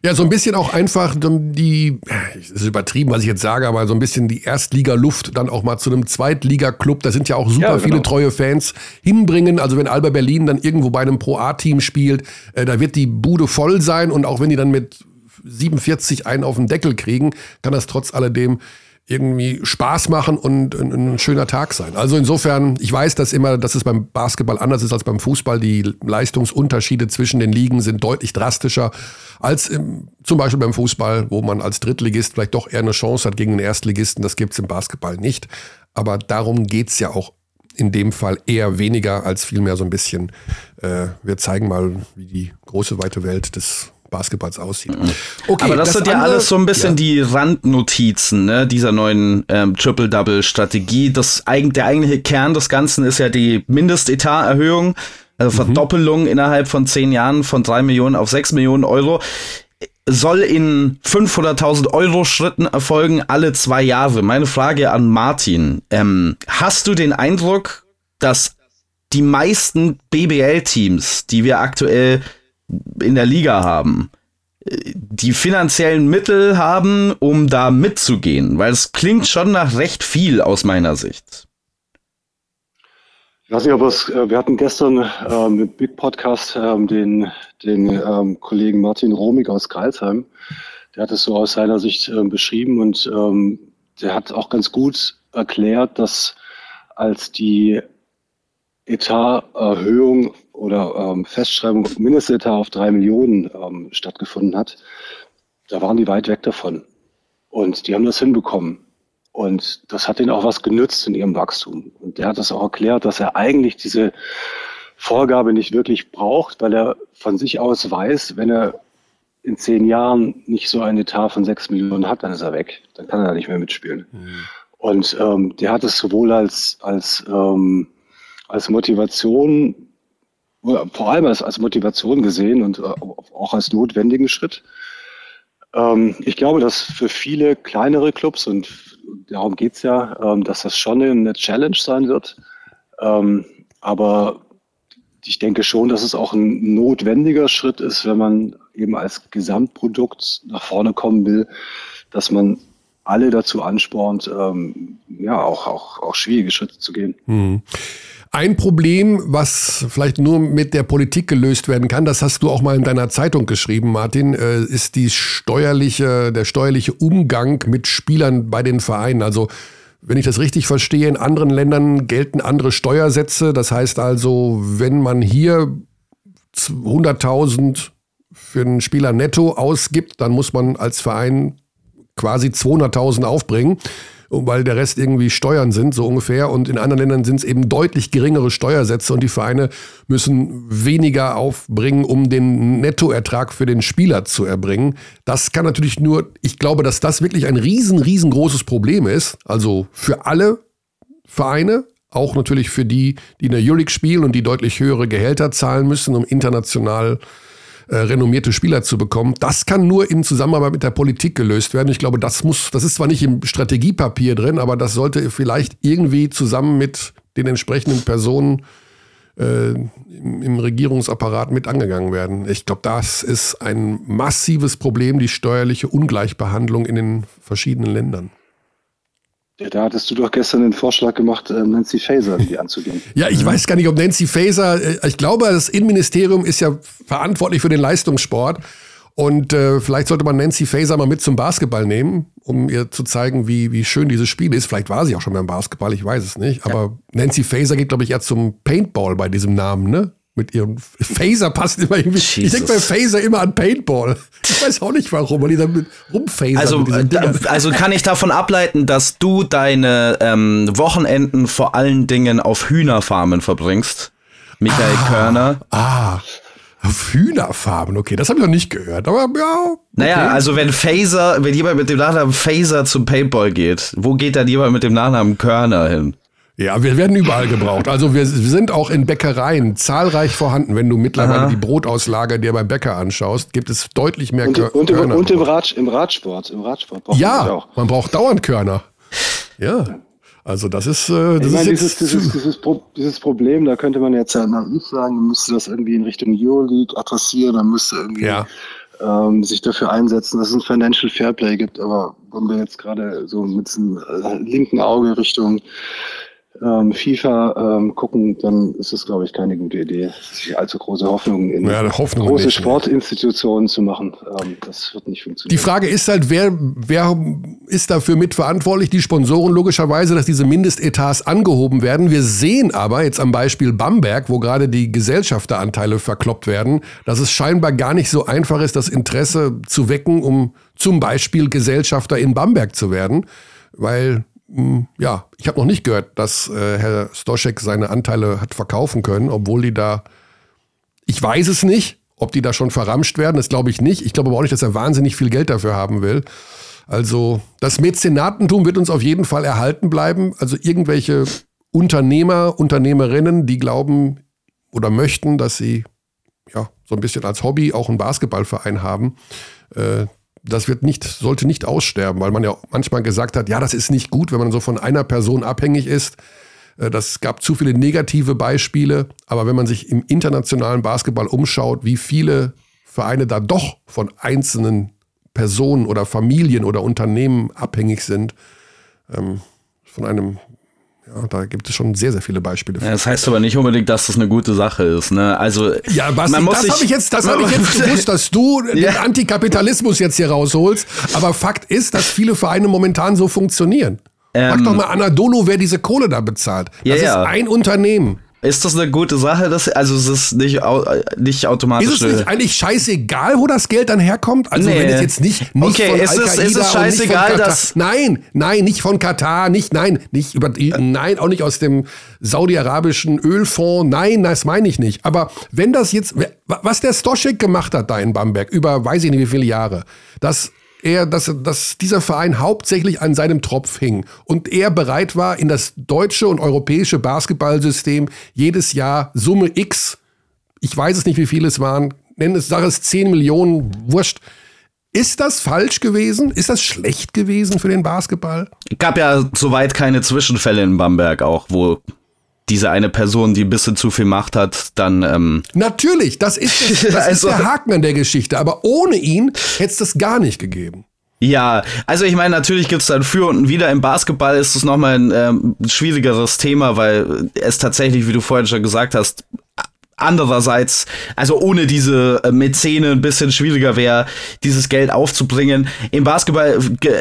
ja, so ein bisschen auch einfach die, es ist übertrieben, was ich jetzt sage, aber so ein bisschen die Erstliga-Luft dann auch mal zu einem Zweitliga-Club, da sind ja auch super ja, genau. viele treue Fans, hinbringen. Also wenn Alba Berlin dann irgendwo bei einem Pro-A-Team spielt, äh, da wird die Bude voll sein und auch wenn die dann mit 47 einen auf den Deckel kriegen, kann das trotz alledem irgendwie Spaß machen und ein, ein, schöner Tag sein. Also insofern, ich weiß, dass immer, dass es beim Basketball anders ist als beim Fußball. Die Leistungsunterschiede zwischen den Ligen sind deutlich drastischer als im, zum Beispiel beim Fußball, wo man als Drittligist vielleicht doch eher eine Chance hat gegen den Erstligisten. Das gibt's im Basketball nicht. Aber darum geht's ja auch in dem Fall eher weniger als vielmehr so ein bisschen, äh, wir zeigen mal, wie die große weite Welt des Basketballs aussieht. Mhm. Okay, Aber das, das sind ja alles so ein bisschen ja. die Randnotizen ne, dieser neuen ähm, Triple-Double-Strategie. Das, der eigentliche Kern des Ganzen ist ja die Mindestetaterhöhung, also mhm. Verdoppelung mhm. innerhalb von zehn Jahren von drei Millionen auf sechs Millionen Euro. Soll in 500.000 Euro Schritten erfolgen, alle zwei Jahre. Meine Frage an Martin. Ähm, hast du den Eindruck, dass die meisten BBL-Teams, die wir aktuell in der Liga haben, die finanziellen Mittel haben, um da mitzugehen? Weil es klingt schon nach recht viel aus meiner Sicht. Ich weiß nicht, ob es, äh, wir hatten gestern äh, mit Big Podcast äh, den, den ähm, Kollegen Martin Romig aus Kreilsheim. Der hat es so aus seiner Sicht äh, beschrieben und ähm, der hat auch ganz gut erklärt, dass als die Etaterhöhung oder ähm, Festschreibung Mindestetat auf drei Millionen ähm, stattgefunden hat, da waren die weit weg davon. Und die haben das hinbekommen. Und das hat ihnen auch was genützt in ihrem Wachstum. Und der hat das auch erklärt, dass er eigentlich diese Vorgabe nicht wirklich braucht, weil er von sich aus weiß, wenn er in zehn Jahren nicht so ein Etat von sechs Millionen hat, dann ist er weg. Dann kann er da nicht mehr mitspielen. Mhm. Und ähm, der hat es sowohl als, als, ähm, als Motivation, vor allem als, als Motivation gesehen und äh, auch als notwendigen Schritt. Ähm, ich glaube, dass für viele kleinere Clubs, und darum geht's ja, ähm, dass das schon eine Challenge sein wird. Ähm, aber ich denke schon, dass es auch ein notwendiger Schritt ist, wenn man eben als Gesamtprodukt nach vorne kommen will, dass man alle dazu anspornt, ja, auch, auch, auch schwierige Schritte zu gehen. Hm. Ein Problem, was vielleicht nur mit der Politik gelöst werden kann, das hast du auch mal in deiner Zeitung geschrieben, Martin, äh, ist die steuerliche, der steuerliche Umgang mit Spielern bei den Vereinen. Also wenn ich das richtig verstehe, in anderen Ländern gelten andere Steuersätze. Das heißt also, wenn man hier 100.000 für einen Spieler netto ausgibt, dann muss man als Verein quasi 200.000 aufbringen weil der Rest irgendwie Steuern sind, so ungefähr. Und in anderen Ländern sind es eben deutlich geringere Steuersätze und die Vereine müssen weniger aufbringen, um den Nettoertrag für den Spieler zu erbringen. Das kann natürlich nur, ich glaube, dass das wirklich ein riesen, riesengroßes Problem ist. Also für alle Vereine, auch natürlich für die, die in der Euroleague spielen und die deutlich höhere Gehälter zahlen müssen, um international äh, äh, renommierte Spieler zu bekommen. Das kann nur in Zusammenarbeit mit der Politik gelöst werden. Ich glaube, das muss, das ist zwar nicht im Strategiepapier drin, aber das sollte vielleicht irgendwie zusammen mit den entsprechenden Personen äh, im, im Regierungsapparat mit angegangen werden. Ich glaube, das ist ein massives Problem, die steuerliche Ungleichbehandlung in den verschiedenen Ländern. Ja, da hattest du doch gestern den Vorschlag gemacht, äh, Nancy Faeser die anzugehen. ja, ich weiß gar nicht, ob Nancy Faeser, äh, ich glaube, das Innenministerium ist ja verantwortlich für den Leistungssport. Und äh, vielleicht sollte man Nancy Faeser mal mit zum Basketball nehmen, um ihr zu zeigen, wie, wie schön dieses Spiel ist. Vielleicht war sie auch schon beim Basketball, ich weiß es nicht. Aber ja. Nancy Faeser geht, glaube ich, eher zum Paintball bei diesem Namen, ne? Mit ihrem Phaser passt immer irgendwie. Jesus. Ich denke bei Phaser immer an Paintball. Ich weiß auch nicht warum, weil die damit rumphasern. Also, also kann ich davon ableiten, dass du deine ähm, Wochenenden vor allen Dingen auf Hühnerfarmen verbringst, Michael ah, Körner. Ah. Auf Hühnerfarben, okay, das habe ich noch nicht gehört, aber ja. Okay. Naja, also wenn Phaser, wenn jemand mit dem Nachnamen Phaser zum Paintball geht, wo geht dann jemand mit dem Nachnamen Körner hin? Ja, wir werden überall gebraucht. Also wir, sind auch in Bäckereien zahlreich vorhanden. Wenn du mittlerweile Aha. die Brotauslager dir beim Bäcker anschaust, gibt es deutlich mehr und, Kör und, Körner. Und im, Rad, im Radsport. Im Radsport braucht ja, man auch. man braucht dauernd Körner. Ja. Also das ist, äh, das ich meine, dieses, dieses, dieses, dieses, Problem, da könnte man jetzt ja naiv sagen, man müsste das irgendwie in Richtung Euroleague adressieren, man müsste irgendwie ja. ähm, sich dafür einsetzen, dass es ein Financial Fairplay gibt, aber wenn wir jetzt gerade so mit dem äh, linken Auge Richtung ähm, FIFA ähm, gucken, dann ist es, glaube ich, keine gute Idee, sich allzu große Hoffnungen in ja, Hoffnung große nicht, Sportinstitutionen zu machen. Ähm, das wird nicht funktionieren. Die Frage ist halt, wer, wer ist dafür mitverantwortlich? Die Sponsoren logischerweise, dass diese Mindestetats angehoben werden. Wir sehen aber jetzt am Beispiel Bamberg, wo gerade die Gesellschafteranteile verkloppt werden, dass es scheinbar gar nicht so einfach ist, das Interesse zu wecken, um zum Beispiel Gesellschafter in Bamberg zu werden, weil ja, ich habe noch nicht gehört, dass äh, Herr Stoschek seine Anteile hat verkaufen können, obwohl die da, ich weiß es nicht, ob die da schon verramscht werden, das glaube ich nicht. Ich glaube aber auch nicht, dass er wahnsinnig viel Geld dafür haben will. Also das Mäzenatentum wird uns auf jeden Fall erhalten bleiben. Also irgendwelche Unternehmer, Unternehmerinnen, die glauben oder möchten, dass sie ja so ein bisschen als Hobby auch einen Basketballverein haben, äh, das wird nicht, sollte nicht aussterben, weil man ja manchmal gesagt hat, ja, das ist nicht gut, wenn man so von einer Person abhängig ist. Äh, das gab zu viele negative Beispiele, aber wenn man sich im internationalen Basketball umschaut, wie viele Vereine da doch von einzelnen Personen oder Familien oder Unternehmen abhängig sind, ähm, von einem ja, da gibt es schon sehr, sehr viele Beispiele. Ja, das heißt aber nicht unbedingt, dass das eine gute Sache ist. Ne? Also, ja, Basti, man muss das habe ich jetzt, das hab ich jetzt gewusst, dass du ja. den Antikapitalismus jetzt hier rausholst. Aber Fakt ist, dass viele Vereine momentan so funktionieren. Ähm, Frag doch mal Anadolu, wer diese Kohle da bezahlt. Das ja, ist ein Unternehmen. Ist das eine gute Sache? Dass, also es ist nicht, nicht automatisch. Ist es nicht eigentlich scheißegal, wo das Geld dann herkommt? Also nee. wenn es jetzt nicht, nicht okay, von ist es, ist es scheißegal, dass nein, nein, nicht von Katar, nicht nein, nicht über nein, auch nicht aus dem saudi-arabischen Ölfonds, nein, das meine ich nicht. Aber wenn das jetzt, was der Stoschek gemacht hat da in Bamberg über, weiß ich nicht wie viele Jahre, das er, dass, dass dieser Verein hauptsächlich an seinem Tropf hing und er bereit war, in das deutsche und europäische Basketballsystem jedes Jahr Summe X, ich weiß es nicht, wie viele es waren, nennen es, sage es 10 Millionen, wurscht. Ist das falsch gewesen? Ist das schlecht gewesen für den Basketball? Gab ja soweit keine Zwischenfälle in Bamberg auch, wo diese eine Person, die ein bisschen zu viel Macht hat, dann. Ähm Natürlich, das ist, das, das also, ist der Haken an der Geschichte. Aber ohne ihn hätte es das gar nicht gegeben. Ja, also ich meine, natürlich gibt's dann für und wieder. Im Basketball ist es nochmal ein ähm, schwierigeres Thema, weil es tatsächlich, wie du vorhin schon gesagt hast, andererseits, also ohne diese äh, Mäzene ein bisschen schwieriger wäre, dieses Geld aufzubringen. Im Basketball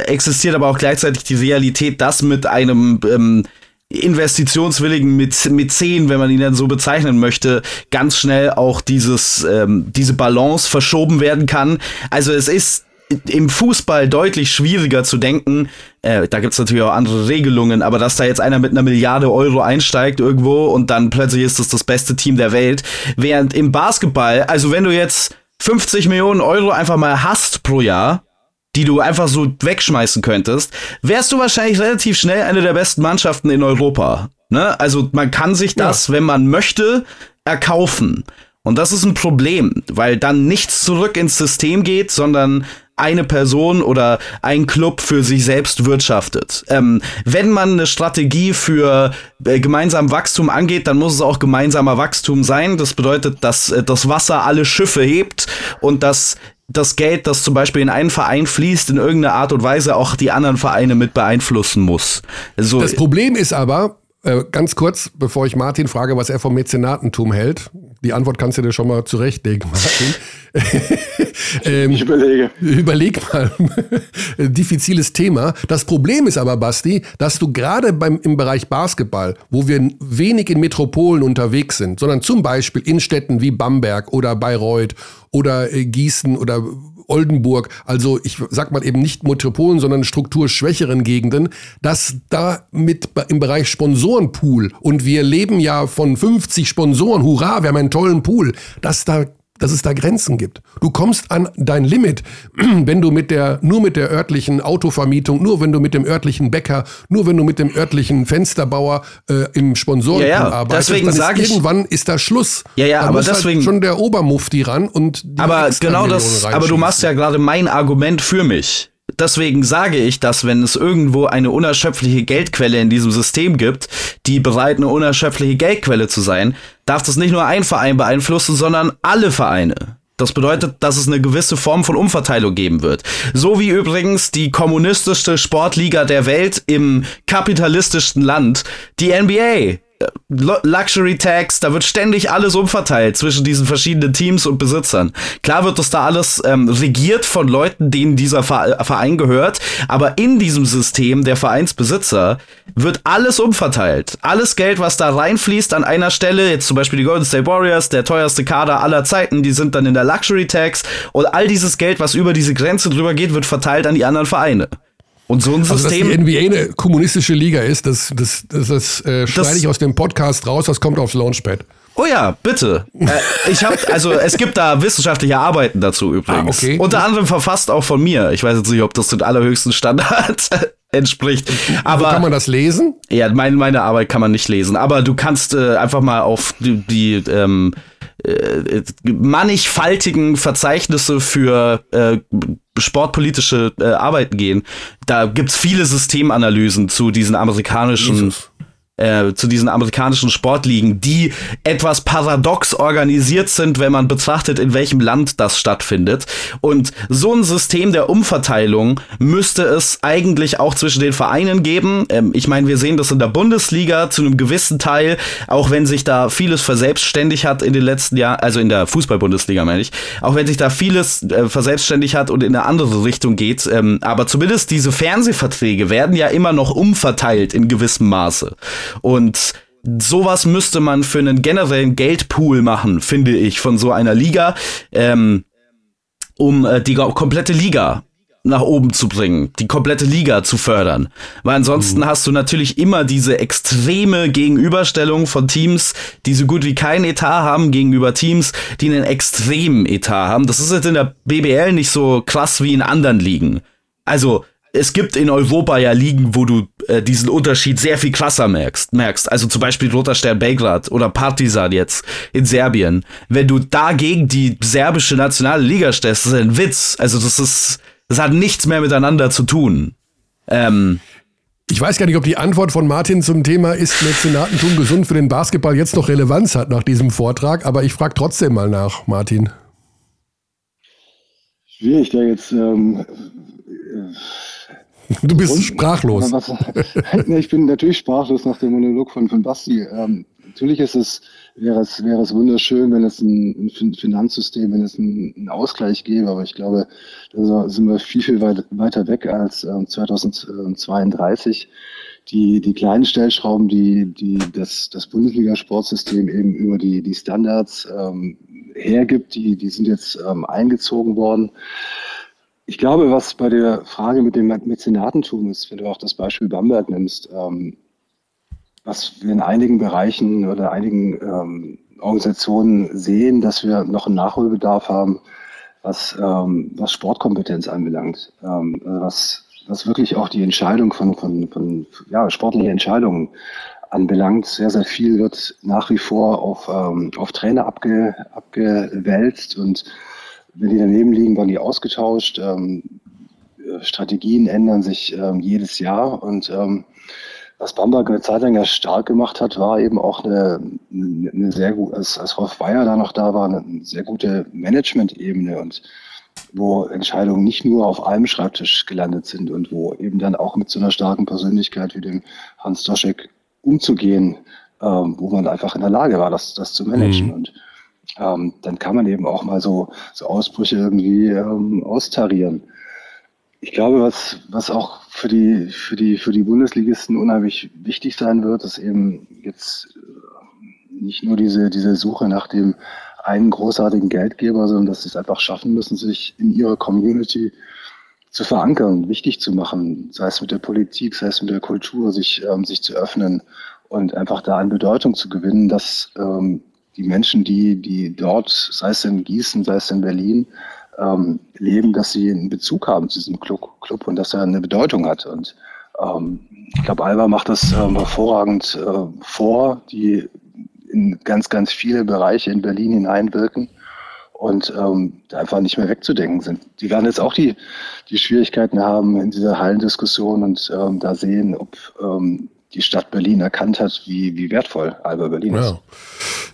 existiert aber auch gleichzeitig die Realität, dass mit einem ähm, investitionswilligen Mäzen, wenn man ihn dann so bezeichnen möchte, ganz schnell auch dieses, ähm, diese Balance verschoben werden kann. Also es ist im Fußball deutlich schwieriger zu denken. Äh, da gibt's natürlich auch andere Regelungen, aber dass da jetzt einer mit einer Milliarde Euro einsteigt irgendwo und dann plötzlich ist das das beste Team der Welt. Während im Basketball, also wenn du jetzt 50 Millionen Euro einfach mal hast pro Jahr, die du einfach so wegschmeißen könntest, wärst du wahrscheinlich relativ schnell eine der besten Mannschaften in Europa. Ne? Also man kann sich das, ja. wenn man möchte, erkaufen. Und das ist ein Problem, weil dann nichts zurück ins System geht, sondern eine Person oder ein Club für sich selbst wirtschaftet. Ähm, wenn man eine Strategie für äh, gemeinsam Wachstum angeht, dann muss es auch gemeinsamer Wachstum sein. Das bedeutet, dass äh, das Wasser alle Schiffe hebt und dass das Geld, das zum Beispiel in einen Verein fließt, in irgendeiner Art und Weise auch die anderen Vereine mit beeinflussen muss. Also, das Problem ist aber, äh, ganz kurz, bevor ich Martin frage, was er vom Mäzenatentum hält. Die Antwort kannst du dir schon mal zurechtlegen, Martin. ähm, ich überlege. Überleg mal. Diffiziles Thema. Das Problem ist aber, Basti, dass du gerade beim, im Bereich Basketball, wo wir wenig in Metropolen unterwegs sind, sondern zum Beispiel in Städten wie Bamberg oder Bayreuth oder äh, Gießen oder Oldenburg, also ich sag mal eben nicht Metropolen, sondern strukturschwächeren Gegenden, dass da mit im Bereich Sponsorenpool und wir leben ja von 50 Sponsoren, hurra, wir haben einen tollen Pool, dass da dass es da Grenzen gibt. Du kommst an dein Limit, wenn du mit der, nur mit der örtlichen Autovermietung, nur wenn du mit dem örtlichen Bäcker, nur wenn du mit dem örtlichen Fensterbauer äh, im Sponsoren ja, ja. arbeitest. Deswegen sage ich, irgendwann ist da Schluss. Ja, ja, da aber halt deswegen halt schon der Obermufti ran und aber genau das. Aber du machst ja gerade mein Argument für mich deswegen sage ich, dass wenn es irgendwo eine unerschöpfliche Geldquelle in diesem System gibt, die bereit eine unerschöpfliche Geldquelle zu sein, darf das nicht nur ein Verein beeinflussen, sondern alle Vereine. Das bedeutet, dass es eine gewisse Form von Umverteilung geben wird. So wie übrigens die kommunistischste Sportliga der Welt im kapitalistischsten Land, die NBA. Luxury Tax, da wird ständig alles umverteilt zwischen diesen verschiedenen Teams und Besitzern. Klar wird das da alles ähm, regiert von Leuten, denen dieser Verein gehört, aber in diesem System der Vereinsbesitzer wird alles umverteilt. Alles Geld, was da reinfließt an einer Stelle, jetzt zum Beispiel die Golden State Warriors, der teuerste Kader aller Zeiten, die sind dann in der Luxury Tax und all dieses Geld, was über diese Grenze drüber geht, wird verteilt an die anderen Vereine. Und so ein System. Also, dass die NBA eine kommunistische Liga ist, das, das, das, das äh, schneide ich aus dem Podcast raus, das kommt aufs Launchpad. Oh ja, bitte. äh, ich habe also es gibt da wissenschaftliche Arbeiten dazu übrigens. Ah, okay. Unter anderem verfasst auch von mir. Ich weiß jetzt nicht, ob das den allerhöchsten Standard entspricht. Aber Wo kann man das lesen? Ja, meine, meine Arbeit kann man nicht lesen. Aber du kannst äh, einfach mal auf die, die ähm, äh, mannigfaltigen Verzeichnisse für äh, sportpolitische äh, Arbeiten gehen. Da gibt's viele Systemanalysen zu diesen amerikanischen Jesus äh, zu diesen amerikanischen Sportligen, die etwas paradox organisiert sind, wenn man betrachtet, in welchem Land das stattfindet. Und so ein System der Umverteilung müsste es eigentlich auch zwischen den Vereinen geben. Ähm, ich meine, wir sehen das in der Bundesliga zu einem gewissen Teil, auch wenn sich da vieles verselbstständigt hat in den letzten Jahren, also in der Fußball-Bundesliga meine ich, auch wenn sich da vieles äh, verselbstständigt hat und in eine andere Richtung geht. Ähm, aber zumindest diese Fernsehverträge werden ja immer noch umverteilt in gewissem Maße. Und sowas müsste man für einen generellen Geldpool machen, finde ich, von so einer Liga, ähm, um äh, die komplette Liga nach oben zu bringen, die komplette Liga zu fördern. Weil ansonsten mhm. hast du natürlich immer diese extreme Gegenüberstellung von Teams, die so gut wie kein Etat haben, gegenüber Teams, die einen extremen Etat haben. Das ist jetzt in der BBL nicht so krass wie in anderen Ligen. Also, es gibt in Europa ja Ligen, wo du äh, diesen Unterschied sehr viel krasser merkst, merkst. Also zum Beispiel Roter Stern Belgrad oder Partizan jetzt in Serbien. Wenn du dagegen die serbische nationale Liga stellst, das ist ein Witz. Also das ist, das hat nichts mehr miteinander zu tun. Ähm, ich weiß gar nicht, ob die Antwort von Martin zum Thema ist Mäzenatentum gesund für den Basketball jetzt noch Relevanz hat nach diesem Vortrag, aber ich frage trotzdem mal nach, Martin. Schwierig, da jetzt. Ähm, du bist und, sprachlos. Was, ich bin natürlich sprachlos nach dem Monolog von, von Basti. Ähm, natürlich ist es wäre es, wäre es wunderschön, wenn es ein, ein Finanzsystem, wenn es einen, einen Ausgleich gäbe. Aber ich glaube, da sind wir viel, viel weit, weiter weg als äh, 2032. Die, die kleinen Stellschrauben, die, die das, das Bundesliga-Sportsystem eben über die, die Standards ähm, hergibt, die, die sind jetzt ähm, eingezogen worden. Ich glaube, was bei der Frage mit dem Mäzenatentum ist, wenn du auch das Beispiel Bamberg nimmst, ähm, was wir in einigen Bereichen oder einigen ähm, Organisationen sehen, dass wir noch einen Nachholbedarf haben, was, ähm, was Sportkompetenz anbelangt, ähm, was, was wirklich auch die Entscheidung von, von, von ja, sportlichen Entscheidungen anbelangt. Sehr, sehr viel wird nach wie vor auf, ähm, auf Trainer abge, abgewälzt und wenn die daneben liegen, werden die ausgetauscht. Ähm, Strategien ändern sich ähm, jedes Jahr und ähm, was Bamberg eine Zeit lang ja stark gemacht hat, war eben auch eine, eine sehr gut, als, als Rolf Weyer da noch da war, eine sehr gute Management-Ebene und wo Entscheidungen nicht nur auf einem Schreibtisch gelandet sind und wo eben dann auch mit so einer starken Persönlichkeit wie dem Hans Doschek umzugehen, ähm, wo man einfach in der Lage war, das, das zu managen. Mhm. Und ähm, dann kann man eben auch mal so, so Ausbrüche irgendwie ähm, austarieren. Ich glaube, was, was auch für die, für die, für die Bundesligisten unheimlich wichtig sein wird, ist eben jetzt äh, nicht nur diese, diese Suche nach dem einen großartigen Geldgeber, sondern dass sie es einfach schaffen müssen, sich in ihrer Community zu verankern, wichtig zu machen, sei es mit der Politik, sei es mit der Kultur, sich, ähm, sich zu öffnen und einfach da an Bedeutung zu gewinnen, dass ähm, die Menschen, die, die dort, sei es in Gießen, sei es in Berlin, ähm, leben, dass sie einen Bezug haben zu diesem Club, Club und dass er eine Bedeutung hat. Und ähm, ich glaube, Alba macht das ähm, hervorragend äh, vor, die in ganz, ganz viele Bereiche in Berlin hineinwirken und ähm, einfach nicht mehr wegzudenken sind. Die werden jetzt auch die, die Schwierigkeiten haben in dieser Hallendiskussion und ähm, da sehen, ob ähm, die Stadt Berlin erkannt hat, wie, wie wertvoll Alba Berlin ist. Ja.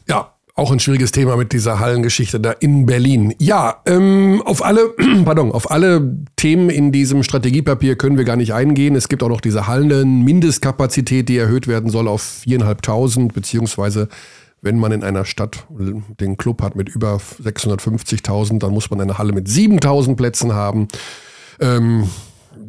ja, auch ein schwieriges Thema mit dieser Hallengeschichte da in Berlin. Ja, ähm, auf alle, pardon, auf alle Themen in diesem Strategiepapier können wir gar nicht eingehen. Es gibt auch noch diese Hallen-Mindestkapazität, die erhöht werden soll auf 4.500, beziehungsweise wenn man in einer Stadt den Club hat mit über 650.000, dann muss man eine Halle mit 7.000 Plätzen haben. Ähm,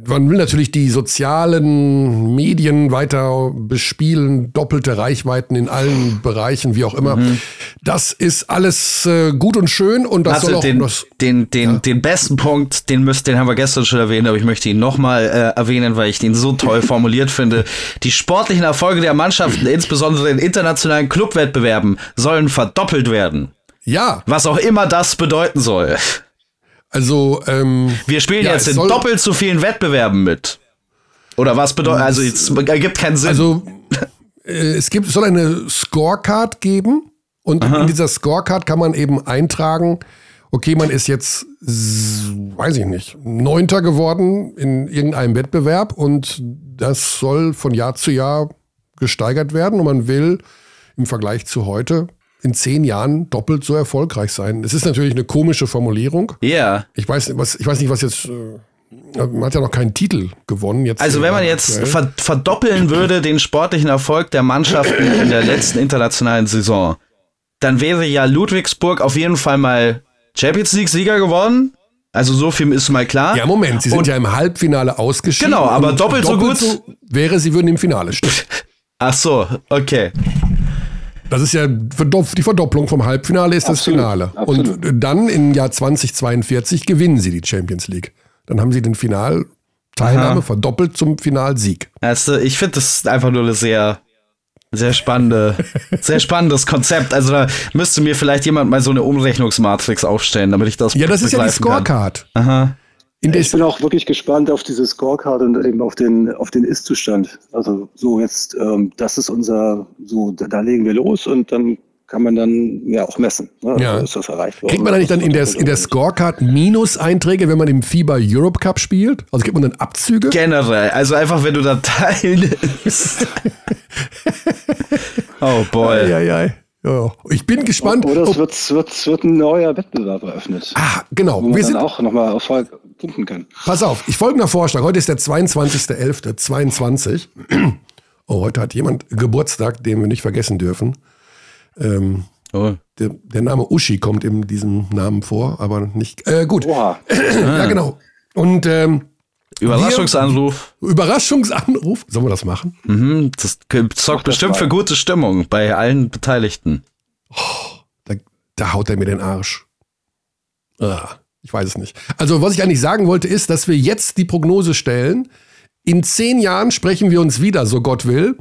man will natürlich die sozialen Medien weiter bespielen, doppelte Reichweiten in allen Bereichen, wie auch immer. Mhm. Das ist alles äh, gut und schön und das also soll auch den, das, den, den, ja. den besten Punkt, den müsst, den haben wir gestern schon erwähnt, aber ich möchte ihn nochmal äh, erwähnen, weil ich den so toll formuliert finde. Die sportlichen Erfolge der Mannschaften, insbesondere in internationalen Clubwettbewerben, sollen verdoppelt werden. Ja. Was auch immer das bedeuten soll. Also, ähm, Wir spielen ja, jetzt in doppelt so vielen Wettbewerben mit. Oder was bedeutet, also es ergibt keinen Sinn. Also, äh, es gibt, es soll eine Scorecard geben und Aha. in dieser Scorecard kann man eben eintragen, okay, man ist jetzt, weiß ich nicht, Neunter geworden in irgendeinem Wettbewerb und das soll von Jahr zu Jahr gesteigert werden und man will im Vergleich zu heute in zehn Jahren doppelt so erfolgreich sein. Es ist natürlich eine komische Formulierung. Ja. Yeah. Ich weiß, was, ich weiß nicht, was jetzt. Äh, man hat ja noch keinen Titel gewonnen. Jetzt also wenn man jetzt ver verdoppeln würde den sportlichen Erfolg der Mannschaften in der letzten internationalen Saison, dann wäre ja Ludwigsburg auf jeden Fall mal Champions League-Sieger geworden. Also so viel ist mal klar. Ja, Moment, sie sind und, ja im Halbfinale ausgeschieden. Genau, aber doppelt, doppelt, so gut. So wäre, sie würden im Finale stehen. Ach so, okay. Das ist ja die Verdopplung vom Halbfinale ist Absolut, das Finale. absolut. Und dann im Jahr 2042 gewinnen sie die Champions League. Dann haben sie den Finalteilnahme Aha. verdoppelt zum Finalsieg. Du, ich finde das ist einfach nur eine sehr, sehr spannende, sehr spannendes Konzept. Also da müsste mir vielleicht jemand mal so eine Umrechnungsmatrix aufstellen, damit ich das Ja, das ist ja die begreifen kann. Scorecard. Aha. Ich bin auch wirklich gespannt auf diese Scorecard und eben auf den, auf den Ist-Zustand. Also so jetzt, ähm, das ist unser, so da, da legen wir los und dann kann man dann ja auch messen. Ne? Ja. Ist das erreicht worden? Kriegt man da nicht dann in der, in der Scorecard Minuseinträge, wenn man im FIBA Europe Cup spielt? Also gibt man dann Abzüge? Generell, also einfach, wenn du da teilnimmst. oh boy. Ja, ja, ja. Ich bin gespannt. Oder es wird, wird, wird ein neuer Wettbewerb eröffnet, ah, genau. wo man Wir dann sind, auch nochmal Erfolg punkten kann. pass auf, ich folgender Vorschlag. Heute ist der 22.11.22. Oh, heute hat jemand Geburtstag, den wir nicht vergessen dürfen. Ähm, Oh. der, der Name Uschi kommt in diesem Namen vor, aber nicht. Äh, gut. Oha. Ja, genau. Und ähm, Überraschungsanruf. Überraschungsanruf. Sollen wir das machen? Mhm, das sorgt bestimmt mal. für gute Stimmung bei allen Beteiligten. Da, da haut er mir den Arsch. Ah, ich weiß es nicht. Also, was ich eigentlich sagen wollte, ist, dass wir jetzt die Prognose stellen. In zehn Jahren sprechen wir uns wieder, so Gott will.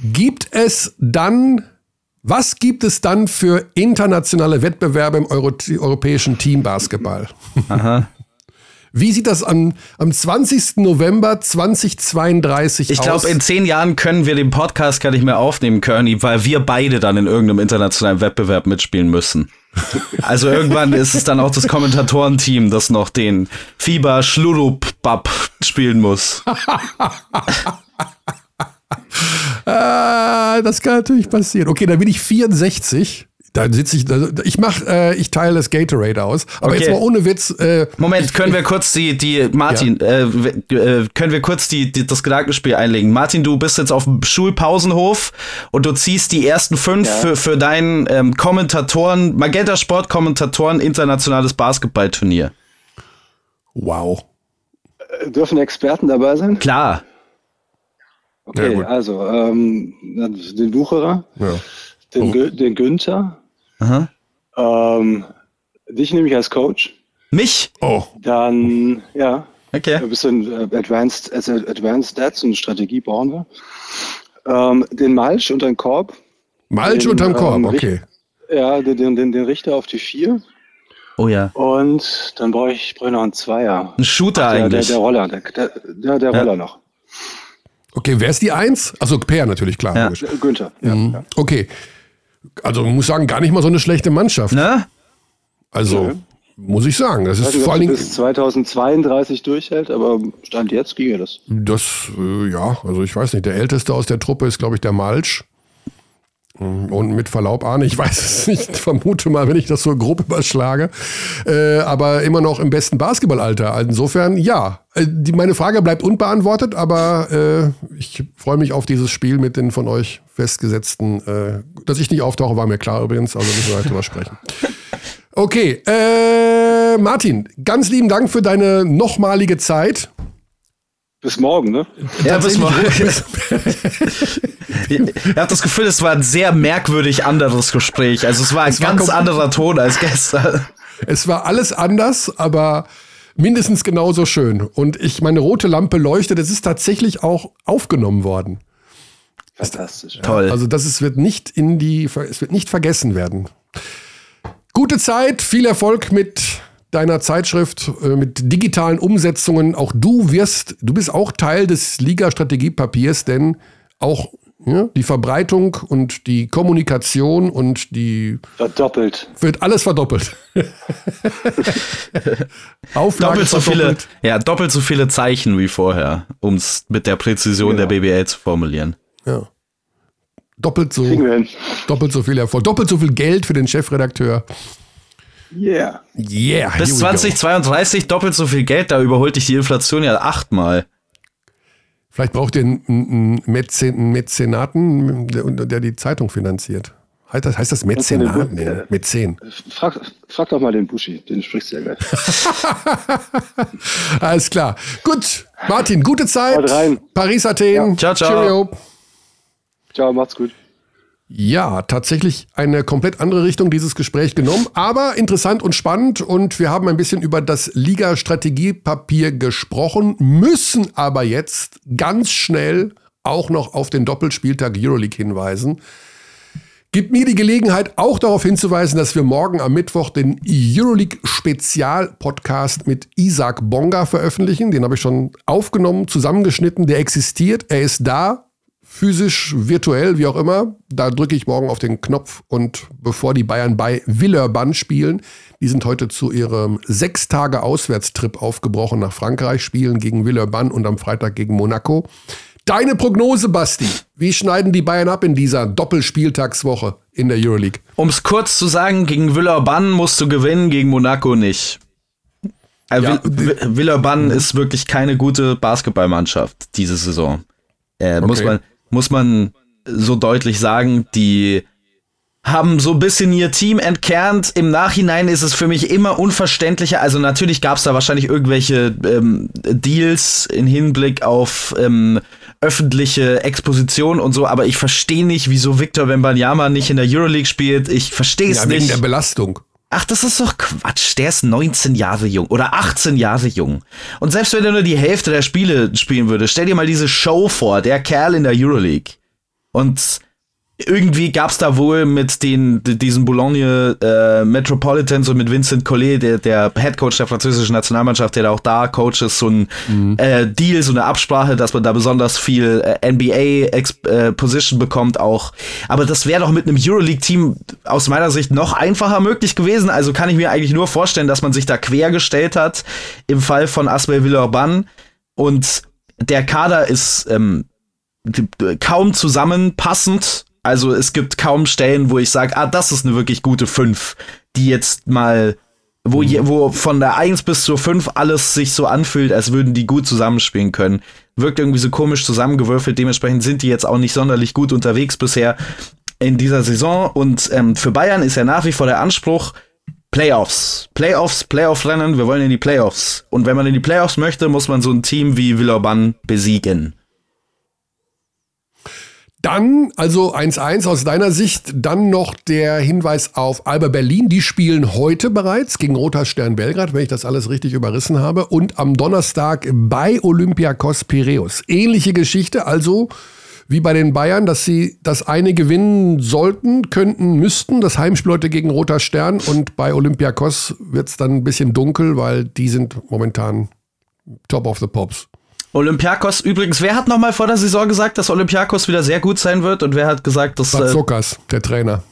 Gibt es dann, was gibt es dann für internationale Wettbewerbe im Euro europäischen Teambasketball? Aha. Wie sieht das am, am 20. November 2032 Ich aus? glaube, in zehn Jahren können wir den Podcast gar nicht mehr aufnehmen, Kearney, weil wir beide dann in irgendeinem internationalen Wettbewerb mitspielen müssen. Also irgendwann ist es dann auch das Kommentatorenteam, das noch den Fieber Schlurup Bab spielen muss. Ah, das kann natürlich passieren. Okay, dann bin ich 64. Dann sitze ich, also ich mach, äh, ich teile das Gatorade aus. Aber Okay. jetzt mal ohne Witz. Äh, Moment, können wir kurz die, die Martin, äh, w- äh, können wir kurz die, die, das Gedankenspiel einlegen? Martin, du bist jetzt auf dem Schulpausenhof und du ziehst die ersten fünf Ja. für, für deinen ähm, Kommentatoren, Magenta Sport Kommentatoren internationales Basketballturnier. wow. Äh, Dürfen Experten dabei sein? Klar. Okay, Ja, also ähm, den Bucherer, Ja. den, Gü den Günther. Ähm, dich nehme ich als Coach. Mich? Oh, Dann, ja, Okay. ein bisschen äh, Advanced, also Advanced Stats und Strategie bauen wir. Ähm, den Malch und den Korb. Malch Den, unterm Korb, ähm, okay. Ja, den, den, den, den Richter auf die vier. Oh ja. Und dann brauche ich, brauche ich noch einen Zweier. Ein Shooter Der, der, eigentlich. der Roller, der, der, der, der Ja. Roller noch. Okay, wer ist die Eins? Also Per natürlich, klar. Ja. Günther. Ja, Mhm. ja. Okay. Also muss sagen, gar nicht mal so eine schlechte Mannschaft. ne? Also Nö. muss ich sagen, das Ich ist nicht, vor allen sie Dingen. bis 2032 durchhält, aber Stand jetzt ginge das. Das, äh, ja, also ich weiß nicht, der älteste aus der Truppe ist, glaube ich, der Malch. Und mit Verlaub, Arne, ich weiß es nicht, vermute mal, wenn ich das so grob überschlage. Äh, aber immer noch im besten Basketballalter. Insofern, ja. Äh, die, meine Frage bleibt unbeantwortet, aber äh, ich freue mich auf dieses Spiel mit den von euch festgesetzten. Äh, dass ich nicht auftauche, war mir klar übrigens, also müssen wir halt drüber sprechen. Okay, äh, Martin, ganz lieben Dank für deine nochmalige Zeit. Bis morgen, ne? Ja, bis morgen. Ich habe das Gefühl, es war ein sehr merkwürdig anderes Gespräch. Also es war ein war ganz kom- anderer Ton als gestern. Es war alles anders, aber mindestens genauso schön. Und ich, meine rote Lampe leuchtet. Es ist tatsächlich auch aufgenommen worden. Fantastisch. Toll. Also das ist, wird nicht in die, es wird nicht vergessen werden. Gute Zeit, viel Erfolg mit deiner Zeitschrift, äh, mit digitalen Umsetzungen. Auch du wirst, du bist auch Teil des Liga-Strategiepapiers, denn auch ja, die Verbreitung und die Kommunikation und die Verdoppelt. wird alles verdoppelt. Auflage doppelt so viele, ja, doppelt so viele Zeichen wie vorher, um es mit der Präzision Ja. der BBL zu formulieren. Ja. Doppelt so, doppelt so viel Erfolg, doppelt so viel Geld für den Chefredakteur. Yeah. Yeah. Bis here we go. 2032 doppelt so viel Geld, da überholt dich die Inflation ja achtmal. Vielleicht braucht ihr einen, einen, Mäzen, einen Mäzenaten, der, der die Zeitung finanziert. Heißt das, heißt das Mäzenat? Nee, Mäzen. Frag, frag doch mal den Buschi, den sprichst du ja gleich. Alles klar. Gut, Martin, gute Zeit. Haut rein. Paris, Athen. Ciao, ciao. Cheerio. Ciao, macht's gut. Ja, tatsächlich eine komplett andere Richtung dieses Gespräch genommen, aber interessant und spannend und wir haben ein bisschen über das Liga-Strategiepapier gesprochen, müssen aber jetzt ganz schnell auch noch auf den Doppelspieltag Euroleague hinweisen. Gibt mir die Gelegenheit, auch darauf hinzuweisen, dass wir morgen am Mittwoch den Euroleague Spezial-Podcast mit Isaac Bonga veröffentlichen. Den habe ich schon aufgenommen, zusammengeschnitten. Der existiert, er ist da, physisch, virtuell, wie auch immer. Da drücke ich morgen auf den Knopf und bevor die Bayern bei Villeurbanne spielen, die sind heute zu ihrem sechs Tage Auswärtstrip aufgebrochen nach Frankreich, spielen gegen Villeurbanne und am Freitag gegen Monaco. Deine Prognose, Basti. Wie schneiden die Bayern ab in dieser Doppelspieltagswoche in der Euroleague? Um es kurz zu sagen, gegen Villeurbanne musst du gewinnen, gegen Monaco nicht. Äh, ja, Villeurbanne ist wirklich keine gute Basketballmannschaft diese Saison. Äh, okay. Muss man muss man so deutlich sagen, die haben so ein bisschen ihr Team entkernt. Im Nachhinein ist es für mich immer unverständlicher. Also natürlich gab es da wahrscheinlich irgendwelche ähm, Deals in Hinblick auf ähm, öffentliche Exposition und so, aber ich verstehe nicht, wieso Victor Wembanyama nicht in der Euroleague spielt. Ich verstehe es ja, nicht. Wegen der Belastung. Ach, das ist doch Quatsch. Der ist 19 Jahre jung oder 18 Jahre jung. Und selbst wenn er nur die Hälfte der Spiele spielen würde, stell dir mal diese Show vor, der Kerl in der Euroleague. Und irgendwie gab es da wohl mit den diesen Boulogne äh, Metropolitans und mit Vincent Collet, der, der Head Coach der französischen Nationalmannschaft, der da auch da Coach ist, so ein mhm. äh, Deal, so eine Absprache, dass man da besonders viel äh, NBA äh, Position bekommt auch. Aber das wäre doch mit einem Euroleague Team aus meiner Sicht noch einfacher möglich gewesen. Also kann ich mir eigentlich nur vorstellen, dass man sich da quergestellt hat im Fall von Asbel Villeurbanne und der Kader ist ähm, kaum zusammenpassend also es gibt kaum Stellen, wo ich sage, ah, das ist eine wirklich gute 5, die jetzt mal, wo, je, wo von der 1 bis zur 5 alles sich so anfühlt, als würden die gut zusammenspielen können. Wirkt irgendwie so komisch zusammengewürfelt, dementsprechend sind die jetzt auch nicht sonderlich gut unterwegs bisher in dieser Saison. Und ähm, für Bayern ist ja nach wie vor der Anspruch, Playoffs. Playoffs, Playoff-Rennen, wir wollen in die Playoffs. Und wenn man in die Playoffs möchte, muss man so ein Team wie Villeurbanne besiegen. Dann, also 1-1 aus deiner Sicht, dann noch der Hinweis auf Alba Berlin. Die spielen heute bereits gegen Roter Stern Belgrad, wenn ich das alles richtig überrissen habe. Und am Donnerstag bei Olympiakos Piräus. Ähnliche Geschichte, also wie bei den Bayern, dass sie das eine gewinnen sollten, könnten, müssten. Das Heimspiel heute gegen Roter Stern. Und bei Olympiakos wird es dann ein bisschen dunkel, weil die sind momentan top of the pops. Olympiakos übrigens, wer hat nochmal vor der Saison gesagt, dass Olympiakos wieder sehr gut sein wird und wer hat gesagt, dass. Batsokas, äh, der Trainer.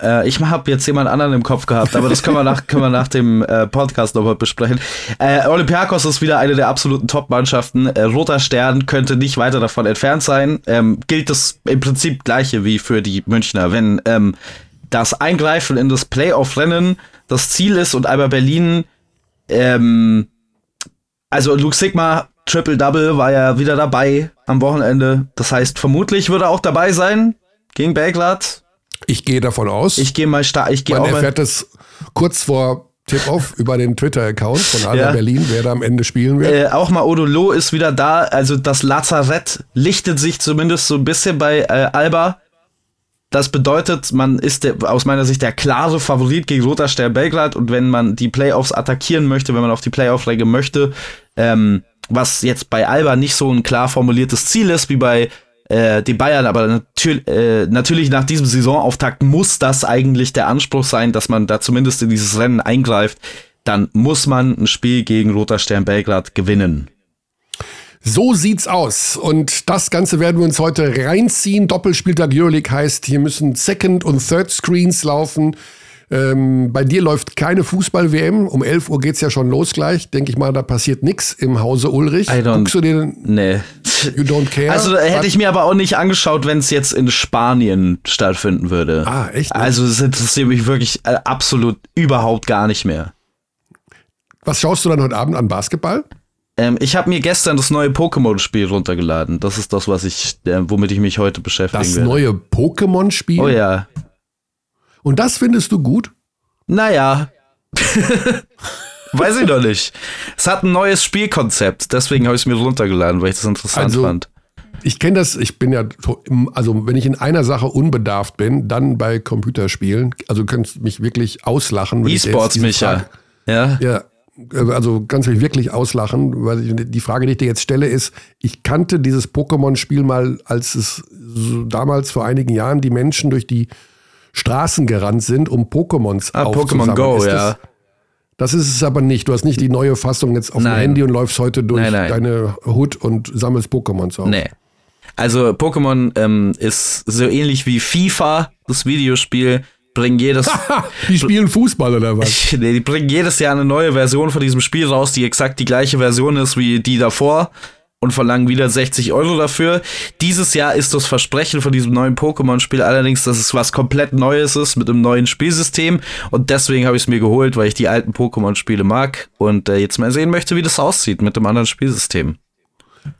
Äh, ich habe jetzt jemand anderen im Kopf gehabt, aber das können wir nach, können wir nach dem äh, Podcast nochmal besprechen. Äh, Olympiakos ist wieder eine der absoluten Top-Mannschaften. Äh, Roter Stern könnte nicht weiter davon entfernt sein. Ähm, gilt das im Prinzip gleiche wie für die Münchner. Wenn ähm, das Eingreifen in das Playoff-Rennen das Ziel ist und Alba Berlin ähm, also Luke Sigma Triple-Double war ja wieder dabei am Wochenende. Das heißt, vermutlich würde er auch dabei sein gegen Belgrad. Ich gehe davon aus. Ich gehe mal stark. Ich gehe auch. Man erfährt es kurz vor Tip-Off über den Twitter-Account von Alba ja. Berlin, wer da am Ende spielen wird. Äh, auch mal Odolo ist wieder da. Also das Lazarett lichtet sich zumindest so ein bisschen bei äh, Alba. Das bedeutet, man ist der, aus meiner Sicht der klare Favorit gegen Roter Stern Belgrad und wenn man die Playoffs attackieren möchte, wenn man auf die Playoff-Ränge möchte, ähm, was jetzt bei Alba nicht so ein klar formuliertes Ziel ist wie bei äh, den Bayern, aber natür äh, natürlich nach diesem Saisonauftakt muss das eigentlich der Anspruch sein, dass man da zumindest in dieses Rennen eingreift. Dann muss man ein Spiel gegen Roter Stern Belgrad gewinnen. So sieht's aus. Und das Ganze werden wir uns heute reinziehen. Doppelspieltag Euroleague heißt, hier müssen Second- und Third Screens laufen. Ähm, bei dir läuft keine Fußball-WM. Um 11 Uhr geht's ja schon los gleich. Denke ich mal, da passiert nichts im Hause Ulrich. I don't, Guckst du dir Nee. You don't care? Also hätte ich mir aber auch nicht angeschaut, wenn es jetzt in Spanien stattfinden würde. Ah, echt? Also es interessiert mich wirklich äh, absolut überhaupt gar nicht mehr. Was schaust du dann heute Abend an Basketball? Ähm, ich habe mir gestern das neue Pokémon-Spiel runtergeladen. Das ist das, was ich, äh, womit ich mich heute beschäftigen das werde. Das neue Pokémon-Spiel? Oh ja. Und das findest du gut? Naja. Weiß ich noch nicht. Es hat ein neues Spielkonzept, deswegen habe ich es mir runtergeladen, weil ich das interessant also, fand. Ich kenne das, ich bin ja, also wenn ich in einer Sache unbedarft bin, dann bei Computerspielen. Also du kannst mich wirklich auslachen. E-Sports, Micha. Ja. Ja, also ganz wirklich auslachen, weil ich, die Frage, die ich dir jetzt stelle, ist, ich kannte dieses Pokémon-Spiel mal, als es so damals vor einigen Jahren die Menschen durch die Straßen gerannt sind, um Pokémons ah, Pokémon Go, ist ja. Das, das ist es aber nicht. Du hast nicht die neue Fassung jetzt auf Nein. dem Handy und läufst heute durch Nein, nein. deine Hood und sammelst Pokémons auf. Nee. Also Pokémon ähm, ist so ähnlich wie FIFA, das Videospiel, bringen jedes Die spielen Fußball oder was? nee, die bringen jedes Jahr eine neue Version von diesem Spiel raus, die exakt die gleiche Version ist wie die davor und verlangen wieder 60 Euro dafür. Dieses Jahr ist das Versprechen von diesem neuen Pokémon-Spiel allerdings, dass es was komplett Neues ist mit einem neuen Spielsystem und deswegen habe ich es mir geholt, weil ich die alten Pokémon-Spiele mag und äh, jetzt mal sehen möchte, wie das aussieht mit dem anderen Spielsystem.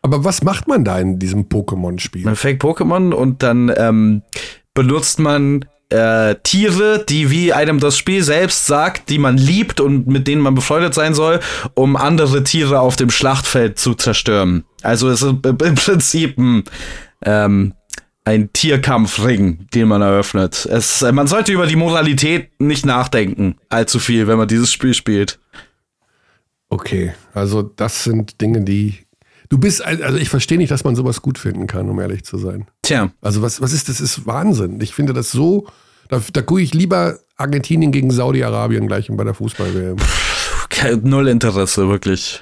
Aber was macht man da in diesem Pokémon-Spiel? Man fängt Pokémon und dann ähm, benutzt man äh, Tiere, die wie einem das Spiel selbst sagt, die man liebt und mit denen man befreundet sein soll, um andere Tiere auf dem Schlachtfeld zu zerstören. Also es ist im Prinzip ein, ähm, ein Tierkampfring, den man eröffnet. Es, man sollte über die Moralität nicht nachdenken, allzu viel, wenn man dieses Spiel spielt. Okay, also das sind Dinge, die. Du bist, also ich verstehe nicht, dass man sowas gut finden kann, um ehrlich zu sein. Tja, Also was, was ist, das ist Wahnsinn. Ich finde das so, da, da gucke ich lieber Argentinien gegen Saudi-Arabien gleich bei der Fußball-WM. null Interesse, wirklich.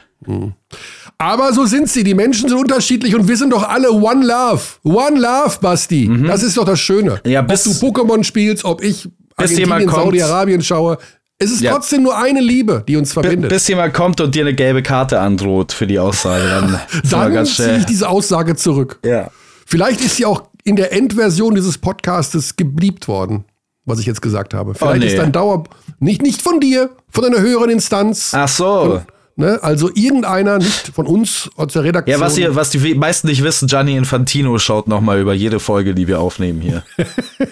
Aber so sind sie. Die Menschen sind unterschiedlich und wir sind doch alle One Love. One Love, Basti. Das ist doch das Schöne. Mhm. Ja, bis- ob du Pokémon spielst, ob ich Argentinien. Saudi-Arabien schaue. Es ist Ja. trotzdem nur eine Liebe, die uns B verbindet. bis jemand kommt und dir eine gelbe Karte androht für die Aussage, dann Dann ziehe ich diese Aussage zurück. Ja. Vielleicht ist sie auch in der Endversion dieses Podcastes gebliebt worden, was ich jetzt gesagt habe. Vielleicht Oh, nee. ist dein Dauer nicht nicht von dir, von einer höheren Instanz. Ach so. Ne? Also irgendeiner, nicht von uns aus der Redaktion. Ja, was, ihr, was die meisten nicht wissen, Gianni Infantino schaut noch mal über jede Folge, die wir aufnehmen hier.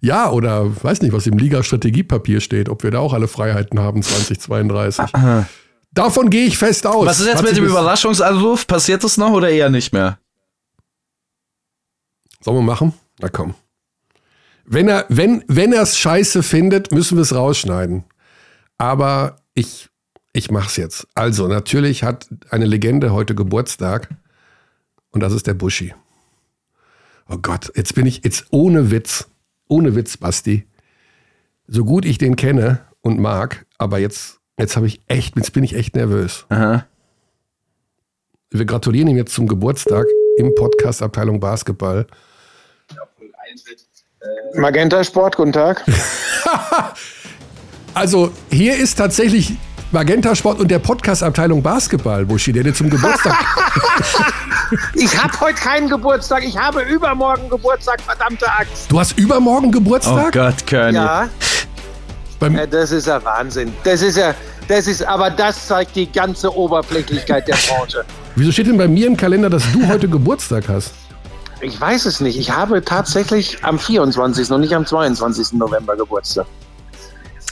Ja, oder weiß nicht, was im Liga-Strategiepapier steht, ob wir da auch alle Freiheiten haben 2032. Davon gehe ich fest aus. Was ist jetzt Hat mit dem Überraschungsanruf? Passiert das noch oder eher nicht mehr? Sollen wir machen? Na komm. Wenn er wenn wenn er es scheiße findet, müssen wir es rausschneiden. Aber ich ich mach's jetzt. Also natürlich hat eine Legende heute Geburtstag und das ist der Buschi. Oh Gott, jetzt bin ich jetzt ohne Witz, ohne Witz, Basti. So gut ich den kenne und mag, aber jetzt jetzt habe ich echt, jetzt bin ich echt nervös. Aha. Wir gratulieren ihm jetzt zum Geburtstag im Podcast Abteilung Basketball. Magenta Sport, guten Tag. Also hier ist tatsächlich Magenta Sport und der Podcast-Abteilung Basketball, Buschi, der dir zum Geburtstag. Ich habe heute keinen Geburtstag, ich habe übermorgen Geburtstag, verdammte Axt. du hast übermorgen Oh Geburtstag? Gott, Körny. Ja, Beim, ja, das ist ja Wahnsinn. Das ist ja, das ist, aber das zeigt die ganze Oberflächlichkeit der Branche. wieso steht denn bei mir im Kalender, dass du heute Geburtstag hast? Ich weiß es nicht. Ich habe tatsächlich am 24. und nicht am 22. November Geburtstag.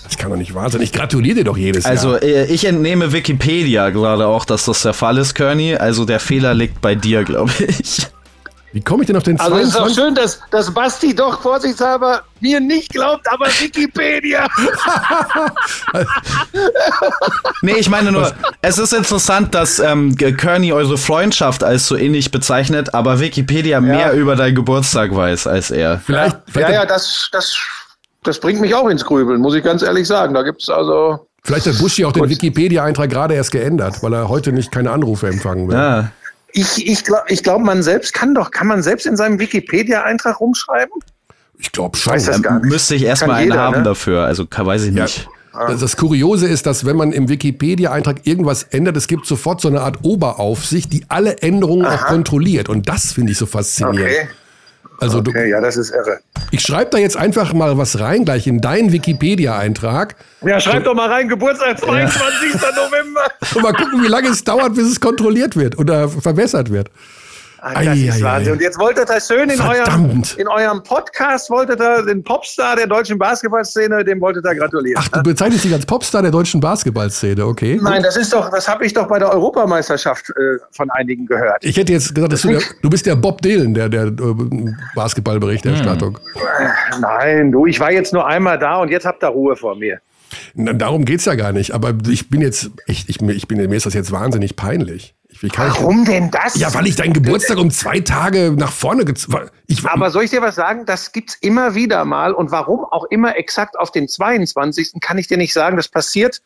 Das kann doch nicht wahr sein. Ich gratuliere dir doch jedes Also, Jahr. äh, ich entnehme Wikipedia gerade auch, dass das der Fall ist, Körny. Also, der Fehler liegt bei dir, glaube ich. Wie komme ich denn auf den Also es ist auch 22? schön, dass, dass Basti doch vorsichtshalber mir nicht glaubt, aber Wikipedia. Nee, ich meine nur, es ist interessant, dass ähm, Kearney eure Freundschaft als so ähnlich bezeichnet, aber Wikipedia mehr über deinen Geburtstag weiß als er. Vielleicht, Ja, vielleicht, ja, das, das, das bringt mich auch ins Grübeln, muss ich ganz ehrlich sagen. Da gibt's also. vielleicht hat Buschi auch den Wikipedia-Eintrag gerade erst geändert, weil er heute nicht keine Anrufe empfangen will. Ja. Ich, ich glaube, ich glaub, man selbst kann doch, kann man selbst in seinem Wikipedia-Eintrag rumschreiben? Ich glaube schon. Weiß das gar nicht. Müsste ich erstmal einen jeder, haben ne? dafür, also weiß ich nicht. Das, das Kuriose ist, dass wenn man im Wikipedia-Eintrag irgendwas ändert, es gibt sofort so eine Art Oberaufsicht, die alle Änderungen auch kontrolliert. Und das finde ich so faszinierend. Okay. Also du, Okay, ja, das ist irre. ich schreibe da jetzt einfach mal was rein, gleich in deinen Wikipedia-Eintrag. Ja, schreib doch mal rein, Geburtstag 22. November. Und mal gucken, wie lange es dauert, bis es kontrolliert wird oder verbessert wird. Ah, das ist Wahnsinn. Und jetzt wolltet ihr schön in eurem, in eurem Podcast, wolltet ihr den Popstar der deutschen Basketballszene, dem wolltet ihr gratulieren. Ach, du bezeichnest dich als Popstar der deutschen Basketballszene, okay. Nein, das ist doch, das habe ich doch bei der Europameisterschaft äh, von einigen gehört. Ich hätte jetzt gesagt, du, der, du bist der Bob Dylan der, der äh, Basketballberichterstattung. Hm. Nein, du, ich war jetzt nur einmal da und jetzt habt ihr Ruhe vor mir. Na, darum geht's ja gar nicht. Aber ich bin jetzt, ich, ich, ich bin, mir ist das jetzt wahnsinnig peinlich. Warum denn das? Ja, weil ich deinen Geburtstag um zwei Tage nach vorne ich, Aber soll ich dir was sagen? Das gibt's immer wieder mal. Und warum auch immer exakt auf den 22. kann ich dir nicht sagen. Das passiert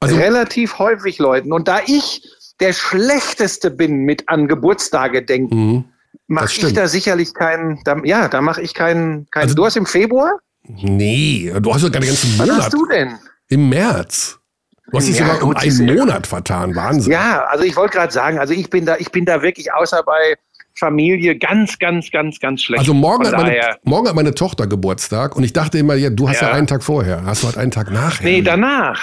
also, relativ häufig Leuten. Und da ich der Schlechteste bin mit an Geburtstage denken, mhm, mache ich da sicherlich keinen, da, ja, da mache ich keinen, keinen. Also, du hast im Februar? Nee, du hast doch gar den ganzen Monat. Was hast du denn? Im März. Du hast dich ja, sogar um einen Monat vertan, Wahnsinn. Ja, also ich wollte gerade sagen, also ich bin da, ich bin da wirklich außer bei Familie ganz, ganz, ganz, ganz schlecht. Also morgen, hat meine, morgen hat meine Tochter Geburtstag und ich dachte immer, ja, du hast ja, ja einen Tag vorher. Hast du halt einen Tag nachher? Nee, danach.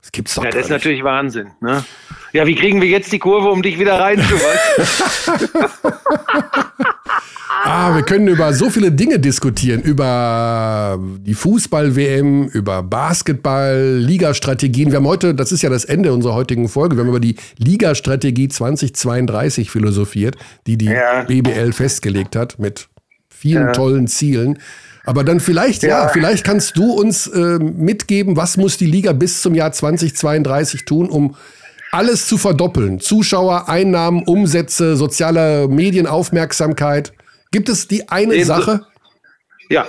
Das gibt's doch Ja, das ist nicht. natürlich Wahnsinn. Ne? Ja, wie kriegen wir jetzt die Kurve, um dich wieder reinzuholen? Ah, wir können über so viele Dinge diskutieren. Über die Fußball-WM, über Basketball, Ligastrategien. Wir haben heute, das ist ja das Ende unserer heutigen Folge, wir haben über die Ligastrategie 2032 philosophiert, die die ja. BBL festgelegt hat mit vielen ja. tollen Zielen. Aber dann vielleicht, ja, ja vielleicht kannst du uns äh, mitgeben, was muss die Liga bis zum Jahr 2032 tun, um alles zu verdoppeln. Zuschauer, Einnahmen, Umsätze, soziale Medienaufmerksamkeit. Gibt es die eine Jeden Sache? Ja.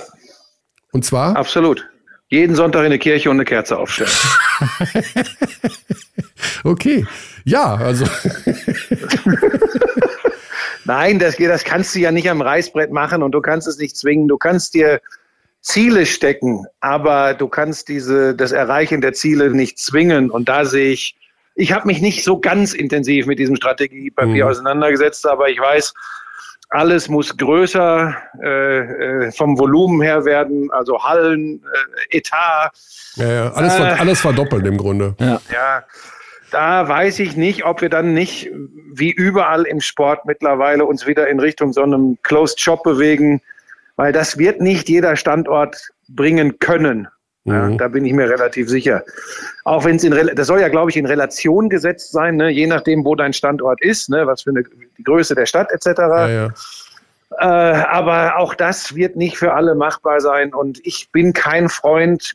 Und zwar? Absolut. Jeden Sonntag in der Kirche und eine Kerze aufstellen. okay. Ja, also. Nein, das, das kannst du ja nicht am Reißbrett machen und du kannst es nicht zwingen. Du kannst dir Ziele stecken, aber du kannst diese, das Erreichen der Ziele nicht zwingen. Und da sehe ich, ich habe mich nicht so ganz intensiv mit diesem Strategiepapier mhm. auseinandergesetzt, aber ich weiß, alles muss größer äh, äh, vom Volumen her werden, also Hallen, äh, Etat. Ja, ja. Alles, äh, alles verdoppeln im Grunde. Ja. ja, da weiß ich nicht, ob wir dann nicht wie überall im Sport mittlerweile uns wieder in Richtung so einem Closed Shop bewegen, weil das wird nicht jeder Standort bringen können. Ja, mhm. Da bin ich mir relativ sicher. Auch wenn es in, das soll ja, glaube ich, in Relation gesetzt sein, ne? je nachdem, wo dein Standort ist, ne? was für eine die Größe der Stadt etc. Ja, ja. Äh, aber auch das wird nicht für alle machbar sein. Und ich bin kein Freund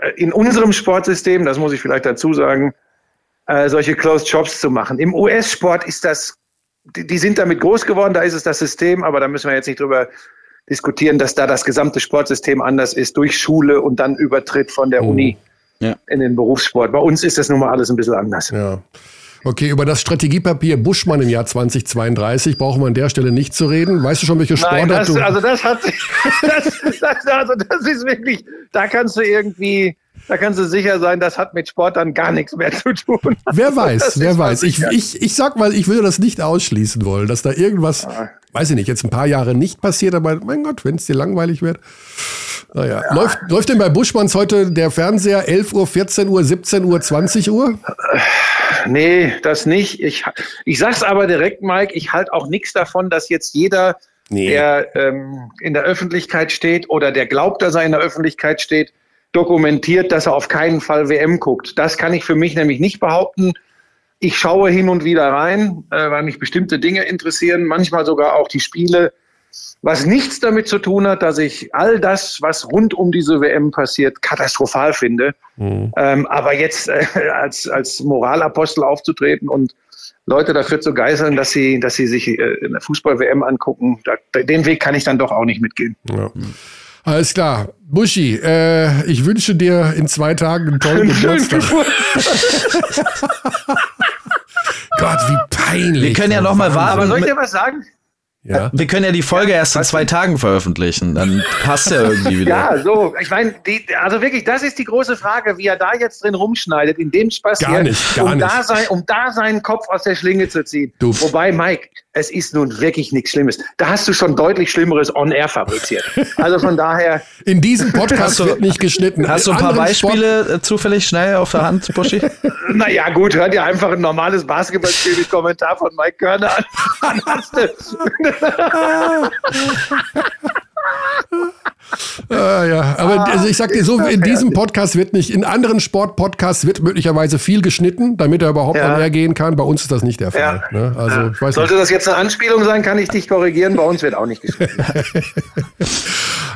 äh, in unserem Sportsystem, das muss ich vielleicht dazu sagen, äh, solche Closed Shops zu machen. Im US-Sport ist das, die, die sind damit groß geworden, da ist es das System, aber da müssen wir jetzt nicht drüber diskutieren, dass da das gesamte Sportsystem anders ist durch Schule und dann Übertritt von der mhm. Uni ja. in den Berufssport. Bei uns ist das nun mal alles ein bisschen anders. Ja. Okay, über das Strategiepapier Buschmann im Jahr 2032 brauchen wir an der Stelle nicht zu reden. Weißt du schon, welche Sportart Nein, das, du... Also das hat das, das, also das ist wirklich, da kannst du irgendwie da kannst du sicher sein, das hat mit Sport dann gar nichts mehr zu tun. Wer weiß, wer weiß. Ich, ich, ich sag mal, ich würde das nicht ausschließen wollen, dass da irgendwas. Weiß ich nicht, jetzt ein paar Jahre nicht passiert, aber mein Gott, wenn es dir langweilig wird. Naja. Ja. Läuft, läuft denn bei Buschmanns heute der Fernseher 11 Uhr, 14 Uhr, 17 Uhr, 20 Uhr? Nee, das nicht. Ich, ich sag's aber direkt, Mike, ich halte auch nichts davon, dass jetzt jeder, nee. der ähm, in der Öffentlichkeit steht oder der glaubt, dass er in der Öffentlichkeit steht, dokumentiert, dass er auf keinen Fall WM guckt. Das kann ich für mich nämlich nicht behaupten. Ich schaue hin und wieder rein, äh, weil mich bestimmte Dinge interessieren, manchmal sogar auch die Spiele, was nichts damit zu tun hat, dass ich all das, was rund um diese WM passiert, katastrophal finde. Mhm. Ähm, aber jetzt äh, als, als Moralapostel aufzutreten und Leute dafür zu geißeln, dass sie, dass sie sich äh, eine Fußball-WM angucken, da, den Weg kann ich dann doch auch nicht mitgehen. Ja. Alles klar. Buschi, äh, ich wünsche dir in zwei Tagen einen tollen Geburtstag. Gott, wie peinlich. Wir können ja noch mal warten. Aber soll ich dir was sagen? Ja. Wir können ja die Folge erst in zwei Tagen veröffentlichen. Dann passt ja irgendwie wieder. Ja, so, ich meine, die, also wirklich, das ist die große Frage, wie er da jetzt drin rumschneidet, in dem Spaß Gar nicht, gar um, nicht. Da sein, um da seinen Kopf aus der Schlinge zu ziehen. Du- Wobei, Mike, es ist nun wirklich nichts Schlimmes. Da hast du schon deutlich Schlimmeres on-air fabriziert. Also von daher, In diesem Podcast Hast du- wird nicht geschnitten. Hast du ein In paar anderen Sport- Beispiele äh, zufällig schnell auf der Hand, Buschi? naja, gut, hört dir einfach ein normales Basketballspiel mit Kommentar von Mike Körner an. Dann hast du- uh. Ah, ja, aber also ich sag dir so, in diesem. Podcast wird nicht, in anderen Sportpodcasts wird möglicherweise viel geschnitten, damit er überhaupt Ja. air gehen kann. Bei uns ist das nicht der Fall. Ja. Ne? Also ich weiß Sollte nicht. das jetzt eine Anspielung sein, kann ich dich korrigieren. Bei uns wird auch nicht geschrieben.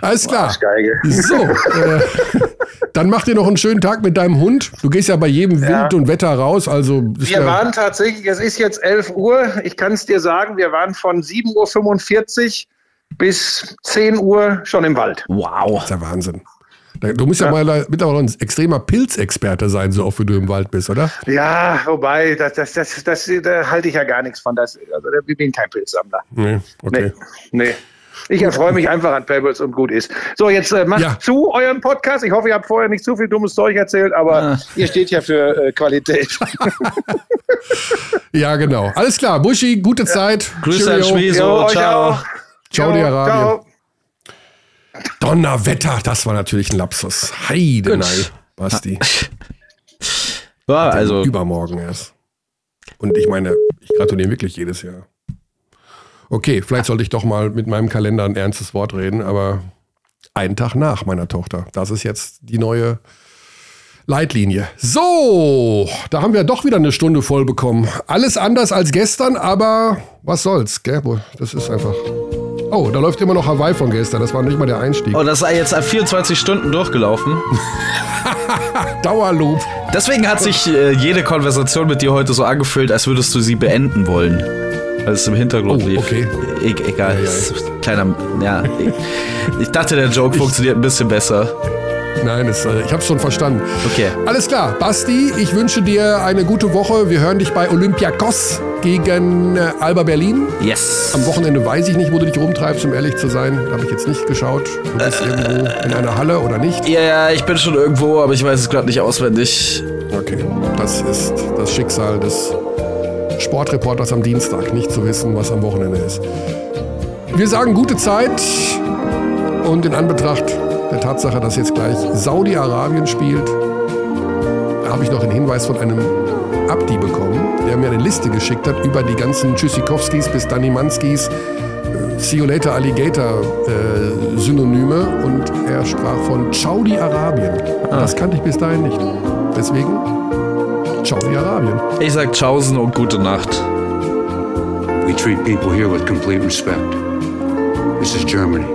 Alles klar. Geige. So, äh, dann mach dir noch einen schönen Tag mit deinem Hund. Du gehst ja bei jedem Ja. Wind und Wetter raus, also Wir ja, waren tatsächlich, es ist jetzt 11 Uhr, ich kann es dir sagen, wir waren von 7.45 Uhr bis 10 Uhr schon im Wald. Wow. ist ja Wahnsinn. Du musst ja, mal mittlerweile ein extremer Pilzexperte sein, so oft wie du im Wald bist, oder? Ja, wobei, das, das, das, das, da halte ich ja gar nichts von. Das, also, ich bin kein Pilzsammler. Nee, okay. Nee, nee. Ich erfreue mich einfach an Pebbles und gut ist. So, jetzt äh, macht Ja. zu eurem Podcast. Ich hoffe, ihr habt vorher nicht zu viel dummes Zeug erzählt, aber Ah. ihr steht ja für äh, Qualität. Ja, genau. Alles klar, Buschi, gute Zeit. Grüße an Cheerio. Schmies. Jo, So, euch ciao. Ciao, die Arabien. ciao. Donnerwetter, das war natürlich ein Lapsus. Heidenei, Basti. Ja, also, Übermorgen erst. Und ich meine, ich gratuliere wirklich jedes Jahr. Okay, vielleicht sollte ich doch mal mit meinem Kalender ein ernstes Wort reden, aber einen Tag nach meiner Tochter. Das ist jetzt die neue Leitlinie. So, da haben wir doch wieder eine Stunde voll bekommen. Alles anders als gestern, aber was soll's, gell? Das ist einfach. Oh, da läuft immer noch Hawaii von gestern. Das war nicht mal der Einstieg. oh, das ist jetzt 24 Stunden durchgelaufen. Dauerloop. Deswegen hat sich äh, jede Konversation mit dir heute so angefühlt, als würdest du sie beenden wollen. Als es im Hintergrund Oh, lief. okay. E egal. Ja, ja. Kleiner. Ja. ich, ich dachte, der Joke funktioniert ein bisschen besser. Nein, es, äh, ich habe schon verstanden. Okay. Alles klar, Basti, ich wünsche dir eine gute Woche. Wir hören dich bei Olympiakos gegen äh, Alba Berlin. Yes. Am Wochenende weiß ich nicht, wo du dich rumtreibst, um ehrlich zu sein. Habe ich jetzt nicht geschaut. Du bist irgendwo in einer Halle oder nicht? Ja, ja, ich bin schon irgendwo, aber ich weiß es gerade nicht auswendig. Okay, das ist das Schicksal des Sportreporters am Dienstag, nicht zu wissen, was am Wochenende ist. Wir sagen gute Zeit und in Anbetracht der Tatsache, dass jetzt gleich Saudi-Arabien spielt, habe ich noch einen Hinweis von einem Abdi bekommen, der mir eine Liste geschickt hat über die ganzen Tschüssikowskis bis Danimanskis, äh, See You Later Alligator äh, Synonyme und er sprach von Saudi-Arabien. Das kannte ich bis dahin nicht. Deswegen Saudi-Arabien. Ich sag Tschaußen und gute Nacht. We treat people here with complete respect. This is Germany.